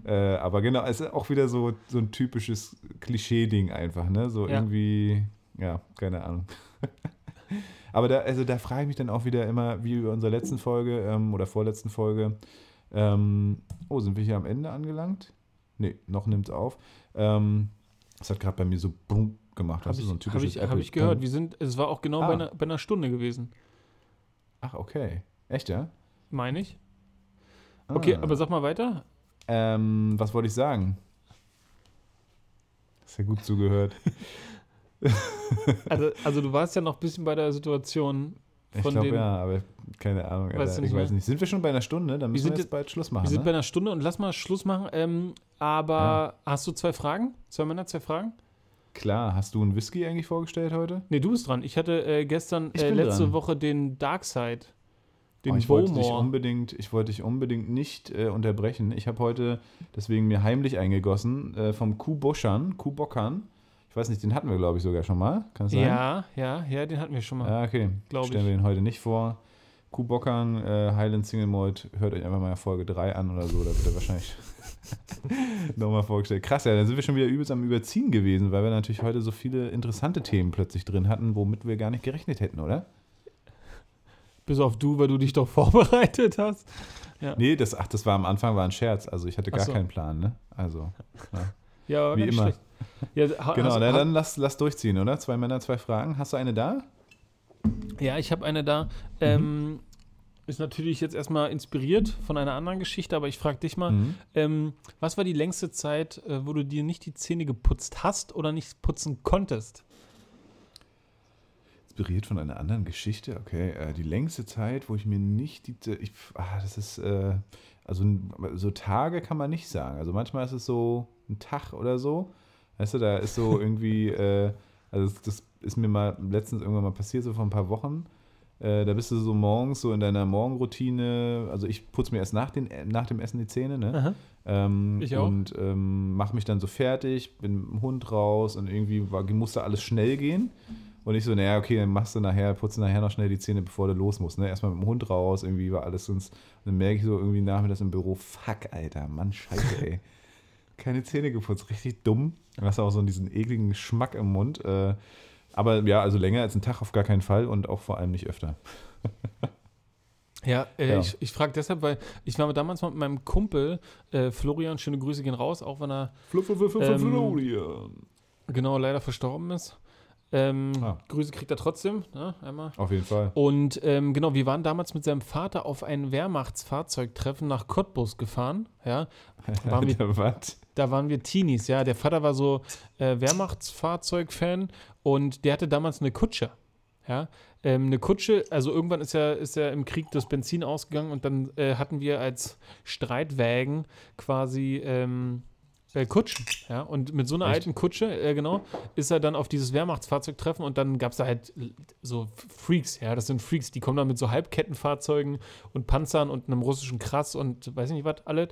Äh, aber genau, es ist auch wieder so, so ein typisches Klischee-Ding einfach, ne? So ja. irgendwie, ja, keine Ahnung. Aber da, also da frage ich mich dann auch wieder immer, wie über unsere letzten Folge ähm, oder vorletzten Folge, Ähm, oh, sind wir hier am Ende angelangt? Nee, noch nimmt es auf. Ähm, das hat gerade bei mir so brumm gemacht. Habe ich, so hab ich, hab ich gehört. Wir sind, es war auch genau ah. bei, einer, bei einer Stunde gewesen. Ach, okay. Echt, ja? Meine ich. Okay, ah. aber sag mal weiter. Ähm, was wollte ich sagen? Hast ja gut zugehört. also, also du warst ja noch ein bisschen bei der Situation ich glaube ja, aber keine Ahnung. Weißt ich weiß nicht. Sind wir schon bei einer Stunde? Dann müssen wir, wir jetzt bald Schluss machen. Wir sind ne? bei einer Stunde und lass mal Schluss machen. Ähm, aber hast du zwei Fragen? Zwei Männer, zwei Fragen? Klar. Hast du einen Whisky eigentlich vorgestellt heute? Nee, du bist dran. Ich hatte äh, gestern, äh, letzte dran. Woche den Darkside. Den oh, ich, wollte dich unbedingt, ich wollte dich unbedingt nicht äh, unterbrechen. Ich habe heute deswegen mir heimlich eingegossen äh, vom Kuboshan, Kubokan ich weiß nicht, den hatten wir, glaube ich, sogar schon mal. Kann sein? Ja, ja, ja, den hatten wir schon mal. Ja, okay. Stellen ich. wir den heute nicht vor. Kubokan, äh, Highland Single Malt, hört euch einfach mal Folge 3 an oder so, da wird er wahrscheinlich nochmal vorgestellt. Krass, ja, dann sind wir schon wieder übelst am Überziehen gewesen, weil wir natürlich heute so viele interessante Themen plötzlich drin hatten, womit wir gar nicht gerechnet hätten, oder? Bis auf du, weil du dich doch vorbereitet hast. Ja. Nee, das, ach, das war am Anfang war ein Scherz. Also ich hatte gar so. keinen Plan, ne? Also. Ja, ja wie immer. Schlecht. Ja, genau, also, na, dann lass, lass durchziehen, oder? Zwei Männer, zwei Fragen. Hast du eine da? Ja, ich habe eine da. Mhm. Ähm, ist natürlich jetzt erstmal inspiriert von einer anderen Geschichte, aber ich frage dich mal, mhm. ähm, was war die längste Zeit, äh, wo du dir nicht die Zähne geputzt hast oder nicht putzen konntest? Inspiriert von einer anderen Geschichte, okay. Äh, die längste Zeit, wo ich mir nicht die. Ich, ah, das ist. Äh, also so Tage kann man nicht sagen. Also manchmal ist es so ein Tag oder so. Weißt du, da ist so irgendwie, äh, also das, das, ist mir mal letztens irgendwann mal passiert, so vor ein paar Wochen. Äh, da bist du so morgens so in deiner Morgenroutine. Also ich putze mir erst nach, den, nach dem Essen die Zähne, ne? Ähm, ich auch. Und ähm, mache mich dann so fertig, bin mit dem Hund raus und irgendwie war, musste alles schnell gehen. Und ich so, naja, okay, dann machst du nachher, putzt nachher noch schnell die Zähne, bevor du los musst. Ne? Erstmal mit dem Hund raus, irgendwie war alles sonst. Und dann merke ich so irgendwie nachmittags im Büro, fuck, Alter, Mann, scheiße, ey keine Zähne geputzt. Richtig dumm. Du hast auch so diesen ekligen Geschmack im Mund. Äh, aber ja, also länger als einen Tag auf gar keinen Fall und auch vor allem nicht öfter. Ja, äh, ja. ich, ich frage deshalb, weil ich war damals mal mit meinem Kumpel äh, Florian, schöne Grüße gehen raus, auch wenn er Fl Fl Fl ähm, Florian. Genau, leider verstorben ist. Ähm, ah. Grüße kriegt er trotzdem, ne? Einmal. Auf jeden Fall. Und ähm, genau, wir waren damals mit seinem Vater auf ein Wehrmachtsfahrzeugtreffen nach Cottbus gefahren. Ja. Waren wir, Was? Da waren wir Teenies, ja. Der Vater war so äh, Wehrmachtsfahrzeug-Fan und der hatte damals eine Kutsche. Ja, ähm, eine Kutsche, also irgendwann ist ja, ist ja im Krieg das Benzin ausgegangen und dann äh, hatten wir als Streitwägen quasi ähm, äh, Kutschen, ja. Und mit so einer Echt? alten Kutsche, äh, genau, ist er dann auf dieses Wehrmachtsfahrzeug treffen und dann gab es da halt so Freaks, ja. Das sind Freaks, die kommen dann mit so Halbkettenfahrzeugen und Panzern und einem russischen Krass und weiß ich nicht was, alles.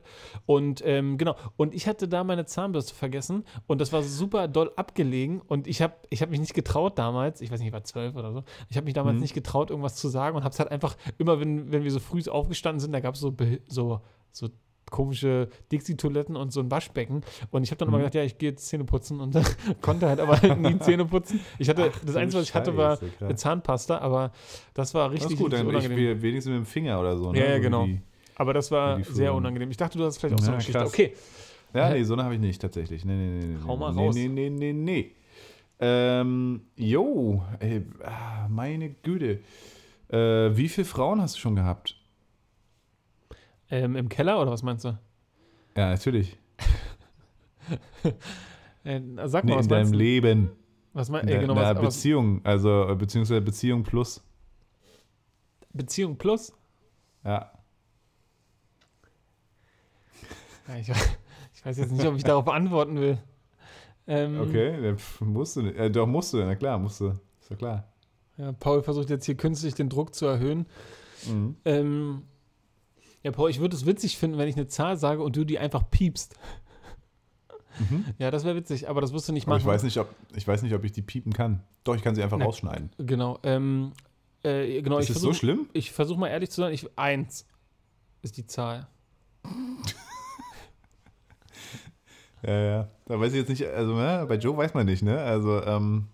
Und ähm, genau, und ich hatte da meine Zahnbürste vergessen und das war super doll abgelegen und ich habe ich hab mich nicht getraut damals, ich weiß nicht, ich war zwölf oder so, ich habe mich damals mhm. nicht getraut, irgendwas zu sagen und habe es halt einfach immer, wenn, wenn wir so früh aufgestanden sind, da gab es so, so, so komische Dixie-Toiletten und so ein Waschbecken. Und ich habe dann mhm. immer gedacht, ja, ich gehe jetzt Zähne putzen und konnte halt aber nie Zähne putzen. Ich hatte, Ach, das Einzige, was ich hatte, war eine Zahnpasta, aber das war richtig, das ist gut, dann. Ich, wenigstens mit dem Finger oder so. Ne? Ja, ja, genau. Aber das war sehr unangenehm. Ich dachte, du hast vielleicht auch ja, so eine Geschichte. Krass. Okay. Ja, nee, so eine habe ich nicht tatsächlich. Nee, nee, nee. Hau mal nee, raus. Nee, nee, nee, nee. Ähm, jo, ey, ah, meine Güte. Äh, wie viele Frauen hast du schon gehabt? Ähm, Im Keller oder was meinst du? Ja, natürlich. äh, sag mal, nee, was in deinem du? Leben. Was meinst du? Genau, was, Beziehung, also beziehungsweise Beziehung plus. Beziehung plus? Ja. ja ich, ich, weiß jetzt nicht, ob ich darauf antworten will. Ähm, okay, musst du nicht. Äh, doch, musst du, na klar, musst du. Ist ja klar. Ja, Paul versucht jetzt hier künstlich den Druck zu erhöhen. Mhm. Ähm, ja, Paul, ich würde es witzig finden, wenn ich eine Zahl sage und du die einfach piepst. Mhm. Ja, das wäre witzig, aber das wirst du nicht machen. Aber ich weiß nicht, ob ich weiß nicht, ob ich die piepen kann. Doch, ich kann sie einfach ne. rausschneiden. Genau. Ähm, äh, genau ist das so schlimm? Ich versuche mal ehrlich zu sein. Ich, eins ist die Zahl. ja, ja. Da weiß ich jetzt nicht, also ne, bei Joe weiß man nicht, ne? Also, ähm,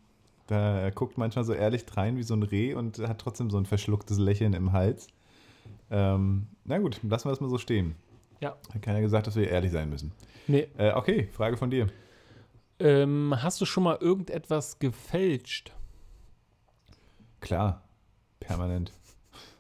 da er guckt manchmal so ehrlich rein wie so ein Reh und hat trotzdem so ein verschlucktes Lächeln im Hals. Ähm, na gut, lassen wir das mal so stehen. Ja. Hat keiner gesagt, dass wir ehrlich sein müssen. Nee. Äh, okay, Frage von dir. Ähm, hast du schon mal irgendetwas gefälscht? Klar, permanent.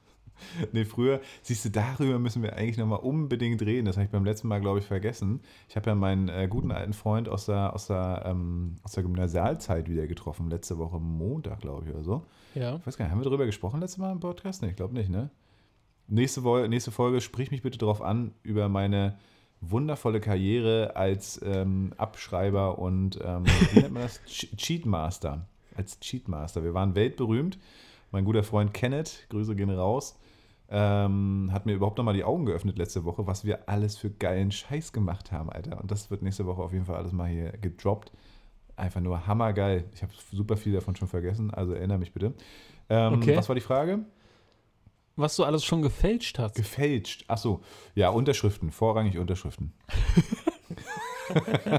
nee, früher, siehst du, darüber müssen wir eigentlich nochmal unbedingt reden. Das habe ich beim letzten Mal, glaube ich, vergessen. Ich habe ja meinen äh, guten alten Freund aus der, aus, der, ähm, aus der Gymnasialzeit wieder getroffen, letzte Woche Montag, glaube ich, oder so. Ja. Ich weiß gar nicht, haben wir darüber gesprochen letztes Mal im Podcast? Nee, ich glaube nicht, ne? Nächste, nächste Folge, sprich mich bitte darauf an, über meine wundervolle Karriere als ähm, Abschreiber und, ähm, wie nennt man das? Ch Cheatmaster. Als Cheatmaster. Wir waren weltberühmt. Mein guter Freund Kenneth, Grüße gehen raus, ähm, hat mir überhaupt nochmal die Augen geöffnet letzte Woche, was wir alles für geilen Scheiß gemacht haben, Alter. Und das wird nächste Woche auf jeden Fall alles mal hier gedroppt. Einfach nur hammergeil. Ich habe super viel davon schon vergessen, also erinnere mich bitte. Ähm, Okay. Was war die Frage? Was du alles schon gefälscht hast. Gefälscht. Achso, ja, Unterschriften, vorrangig Unterschriften.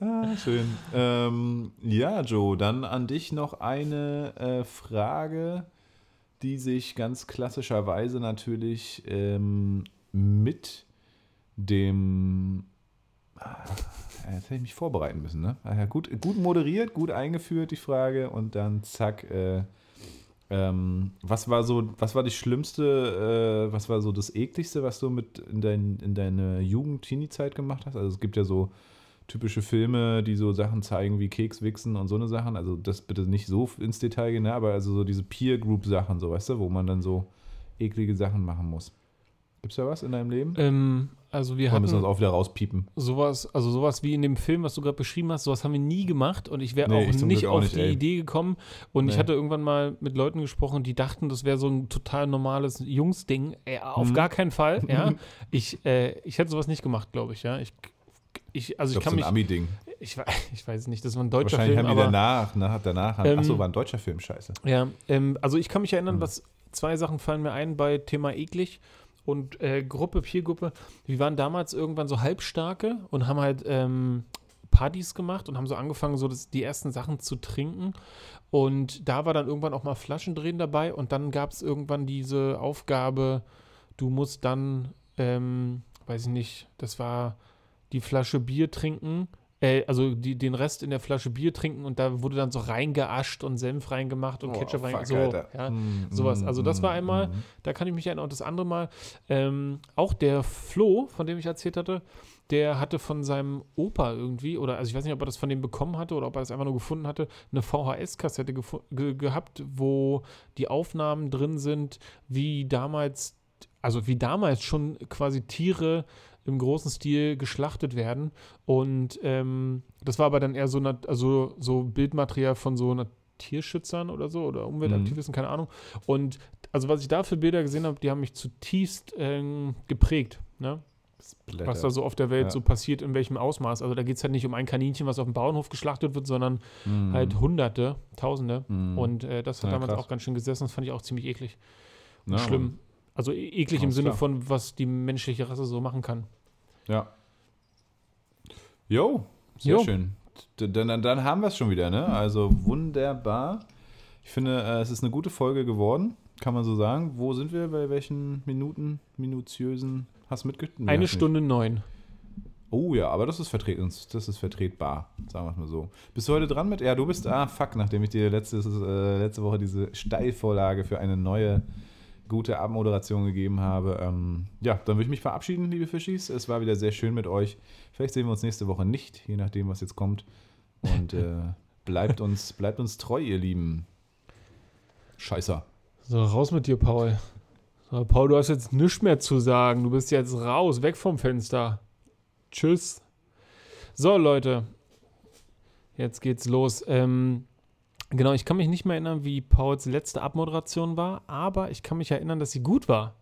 ah, schön. Ähm, ja, Joe, dann an dich noch eine äh, Frage, die sich ganz klassischerweise natürlich ähm, mit dem. Ah, Jetzt hätte ich mich vorbereiten müssen, ne? Ah ja, gut, gut moderiert, gut eingeführt, die Frage, und dann zack, äh, ähm, was war so, was war die schlimmste, äh, was war so das ekligste, was du mit in, dein, in deine Jugend, Teenie-Zeit gemacht hast? Also es gibt ja so typische Filme, die so Sachen zeigen wie Kekswichsen und so eine Sachen. Also das bitte nicht so ins Detail gehen, ne? aber also so diese Peer-Group-Sachen, so weißt du, wo man dann so eklige Sachen machen muss. Gibt's da was in deinem Leben? Ähm, also wir Oder müssen das auch wieder rauspiepen? sowas, also sowas wie in dem Film, was du gerade beschrieben hast, sowas haben wir nie gemacht und ich wäre Nee, auch ich nicht auch auf nicht, die ey. Idee gekommen und ich Nee. hatte irgendwann mal mit Leuten gesprochen, die dachten, das wäre so ein total normales Jungsding. Äh, auf Mhm. gar keinen Fall, ja. Ich, äh, ich hätte sowas nicht gemacht, glaube ich, ja. Ich, ich, also Ich ich, glaube, kann so ein Ami-Ding. ich, ich weiß nicht, das war ein deutscher Wahrscheinlich Film, haben die danach, nach, danach, haben, Ähm, achso, war ein deutscher Film, scheiße. Ja, ähm, also ich kann mich erinnern, Hm. was zwei Sachen fallen mir ein bei Thema eklig und äh, Gruppe, Peergruppe. Wir waren damals irgendwann so halbstarke und haben halt ähm, Partys gemacht und haben so angefangen, so das, die ersten Sachen zu trinken. Und da war dann irgendwann auch mal Flaschendrehen dabei und dann gab es irgendwann diese Aufgabe, du musst dann, ähm, weiß ich nicht, das war die Flasche Bier trinken, äh, also die, den Rest in der Flasche Bier trinken und da wurde dann so reingeascht und Senf reingemacht und Oh, Ketchup rein, fuck, so, ja, Mm, sowas. Also das war einmal- mm. da kann ich mich erinnern. Und das andere Mal, ähm, auch der Flo, von dem ich erzählt hatte, der hatte von seinem Opa irgendwie, oder also ich weiß nicht, ob er das von dem bekommen hatte oder ob er das einfach nur gefunden hatte, eine VHS-Kassette ge gehabt, wo die Aufnahmen drin sind, wie damals, also wie damals schon quasi Tiere im großen Stil geschlachtet werden. Und ähm, das war aber dann eher so, also so Bildmaterial von so einer Tierschützern oder so oder Umweltaktivisten, keine Ahnung. Und also was ich da für Bilder gesehen habe, die haben mich zutiefst ähm, geprägt, ne? Blätter. was da so auf der Welt Ja. so passiert, in welchem Ausmaß. Also da geht es halt nicht um ein Kaninchen, was auf dem Bauernhof geschlachtet wird, sondern Mm. halt Hunderte, Tausende. Mm. Und äh, das hat Ja, damals krass. auch ganz schön gesessen. Das fand ich auch ziemlich eklig. Und Ja, schlimm. Also e- eklig im Alles Sinne klar. von, was die menschliche Rasse so machen kann. Ja. Jo, sehr Jo. schön. Dann, dann, dann haben wir es schon wieder, ne? Also wunderbar. Ich finde, äh, es ist eine gute Folge geworden, kann man so sagen. Wo sind wir? Bei welchen Minuten, minutiösen? Hast du mitgeschnitten? Eine Stunde neun. Oh ja, aber das ist, vertret das ist vertretbar, sagen wir es mal so. Bist du heute dran mit? Ja, du bist, ah, fuck, nachdem ich dir letztes, äh, letzte Woche diese Steilvorlage für eine neue gute Abmoderation gegeben habe. Ähm, ja, dann würde ich mich verabschieden, liebe Fischis. Es war wieder sehr schön mit euch. Vielleicht sehen wir uns nächste Woche nicht, je nachdem, was jetzt kommt. Und äh, bleibt, uns, bleibt uns treu, ihr Lieben. Scheißer. So, raus mit dir, Paul. So, Paul, du hast jetzt nichts mehr zu sagen. Du bist jetzt raus, weg vom Fenster. Tschüss. So, Leute. Jetzt geht's los. Ähm, genau, ich kann mich nicht mehr erinnern, wie Pauls letzte Abmoderation war, aber ich kann mich erinnern, dass sie gut war.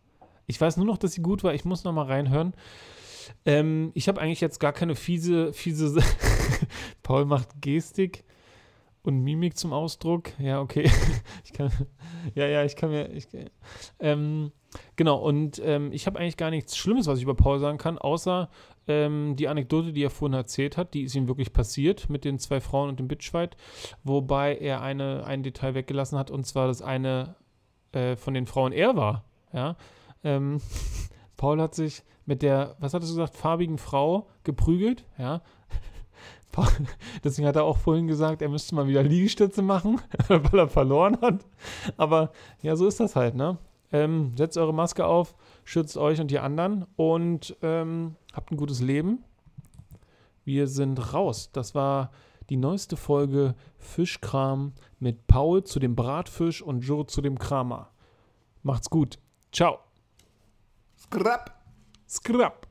Ich weiß nur noch, dass sie gut war. Ich muss noch mal reinhören. Ähm, ich habe eigentlich jetzt gar keine fiese, fiese. Paul macht Gestik und Mimik zum Ausdruck. Ja, okay. ich kann, ja, ja, ich kann mir. Ich, ähm, genau, und ähm, ich habe eigentlich gar nichts Schlimmes, was ich über Paul sagen kann, außer ähm, die Anekdote, die er vorhin erzählt hat, die ist ihm wirklich passiert mit den zwei Frauen und dem Bitchfight, wobei er eine, ein Detail weggelassen hat, und zwar, dass eine äh, von den Frauen er war. Ja. Ähm, Paul hat sich mit der, was hattest du gesagt, farbigen Frau geprügelt, ja. Deswegen hat er auch vorhin gesagt, er müsste mal wieder Liegestütze machen, weil er verloren hat. Aber ja, so ist das halt, ne? Ähm, setzt eure Maske auf, schützt euch und die anderen und ähm, habt ein gutes Leben. Wir sind raus. Das war die neueste Folge Fischkram mit Paul zu dem Bratfisch und Joe zu dem Kramer. Macht's gut. Ciao. Scrap. Scrap.